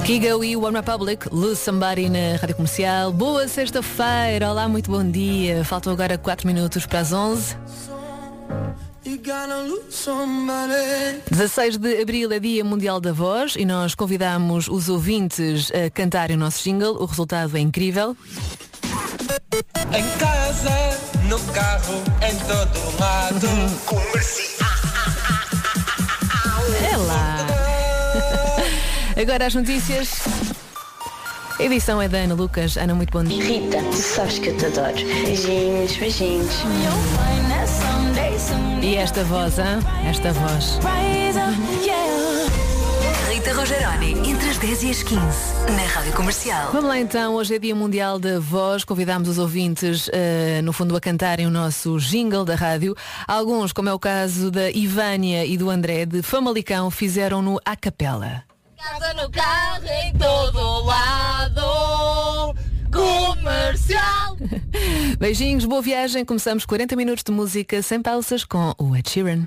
Kigo e One Republic, Lose Somebody na Rádio Comercial. Boa sexta-feira, olá, muito bom dia. Faltam agora 4 minutos para as 11. 16 de Abril é Dia Mundial da Voz e nós convidamos os ouvintes a cantarem o nosso jingle. O resultado é incrível. Em casa, no carro, em todo lado. Comercial. É lá. Agora as notícias. A edição é da Ana Lucas. Ana, muito bom dia. Rita, tu sabes que eu te adoro. Beijinhos, beijinhos. E esta voz, hein? esta voz. Rita Rogeroni, entre as 10 e as 15, na Rádio Comercial. Vamos lá então, hoje é Dia Mundial da Voz, convidámos os ouvintes, eh, no fundo, a cantarem o nosso jingle da rádio. Alguns, como é o caso da Ivânia e do André, de Famalicão, fizeram-no à capela. Casa no carro, em todo lado. Comercial. Beijinhos, boa viagem. Começamos 40 minutos de música sem pausas com o Ed Sheeran.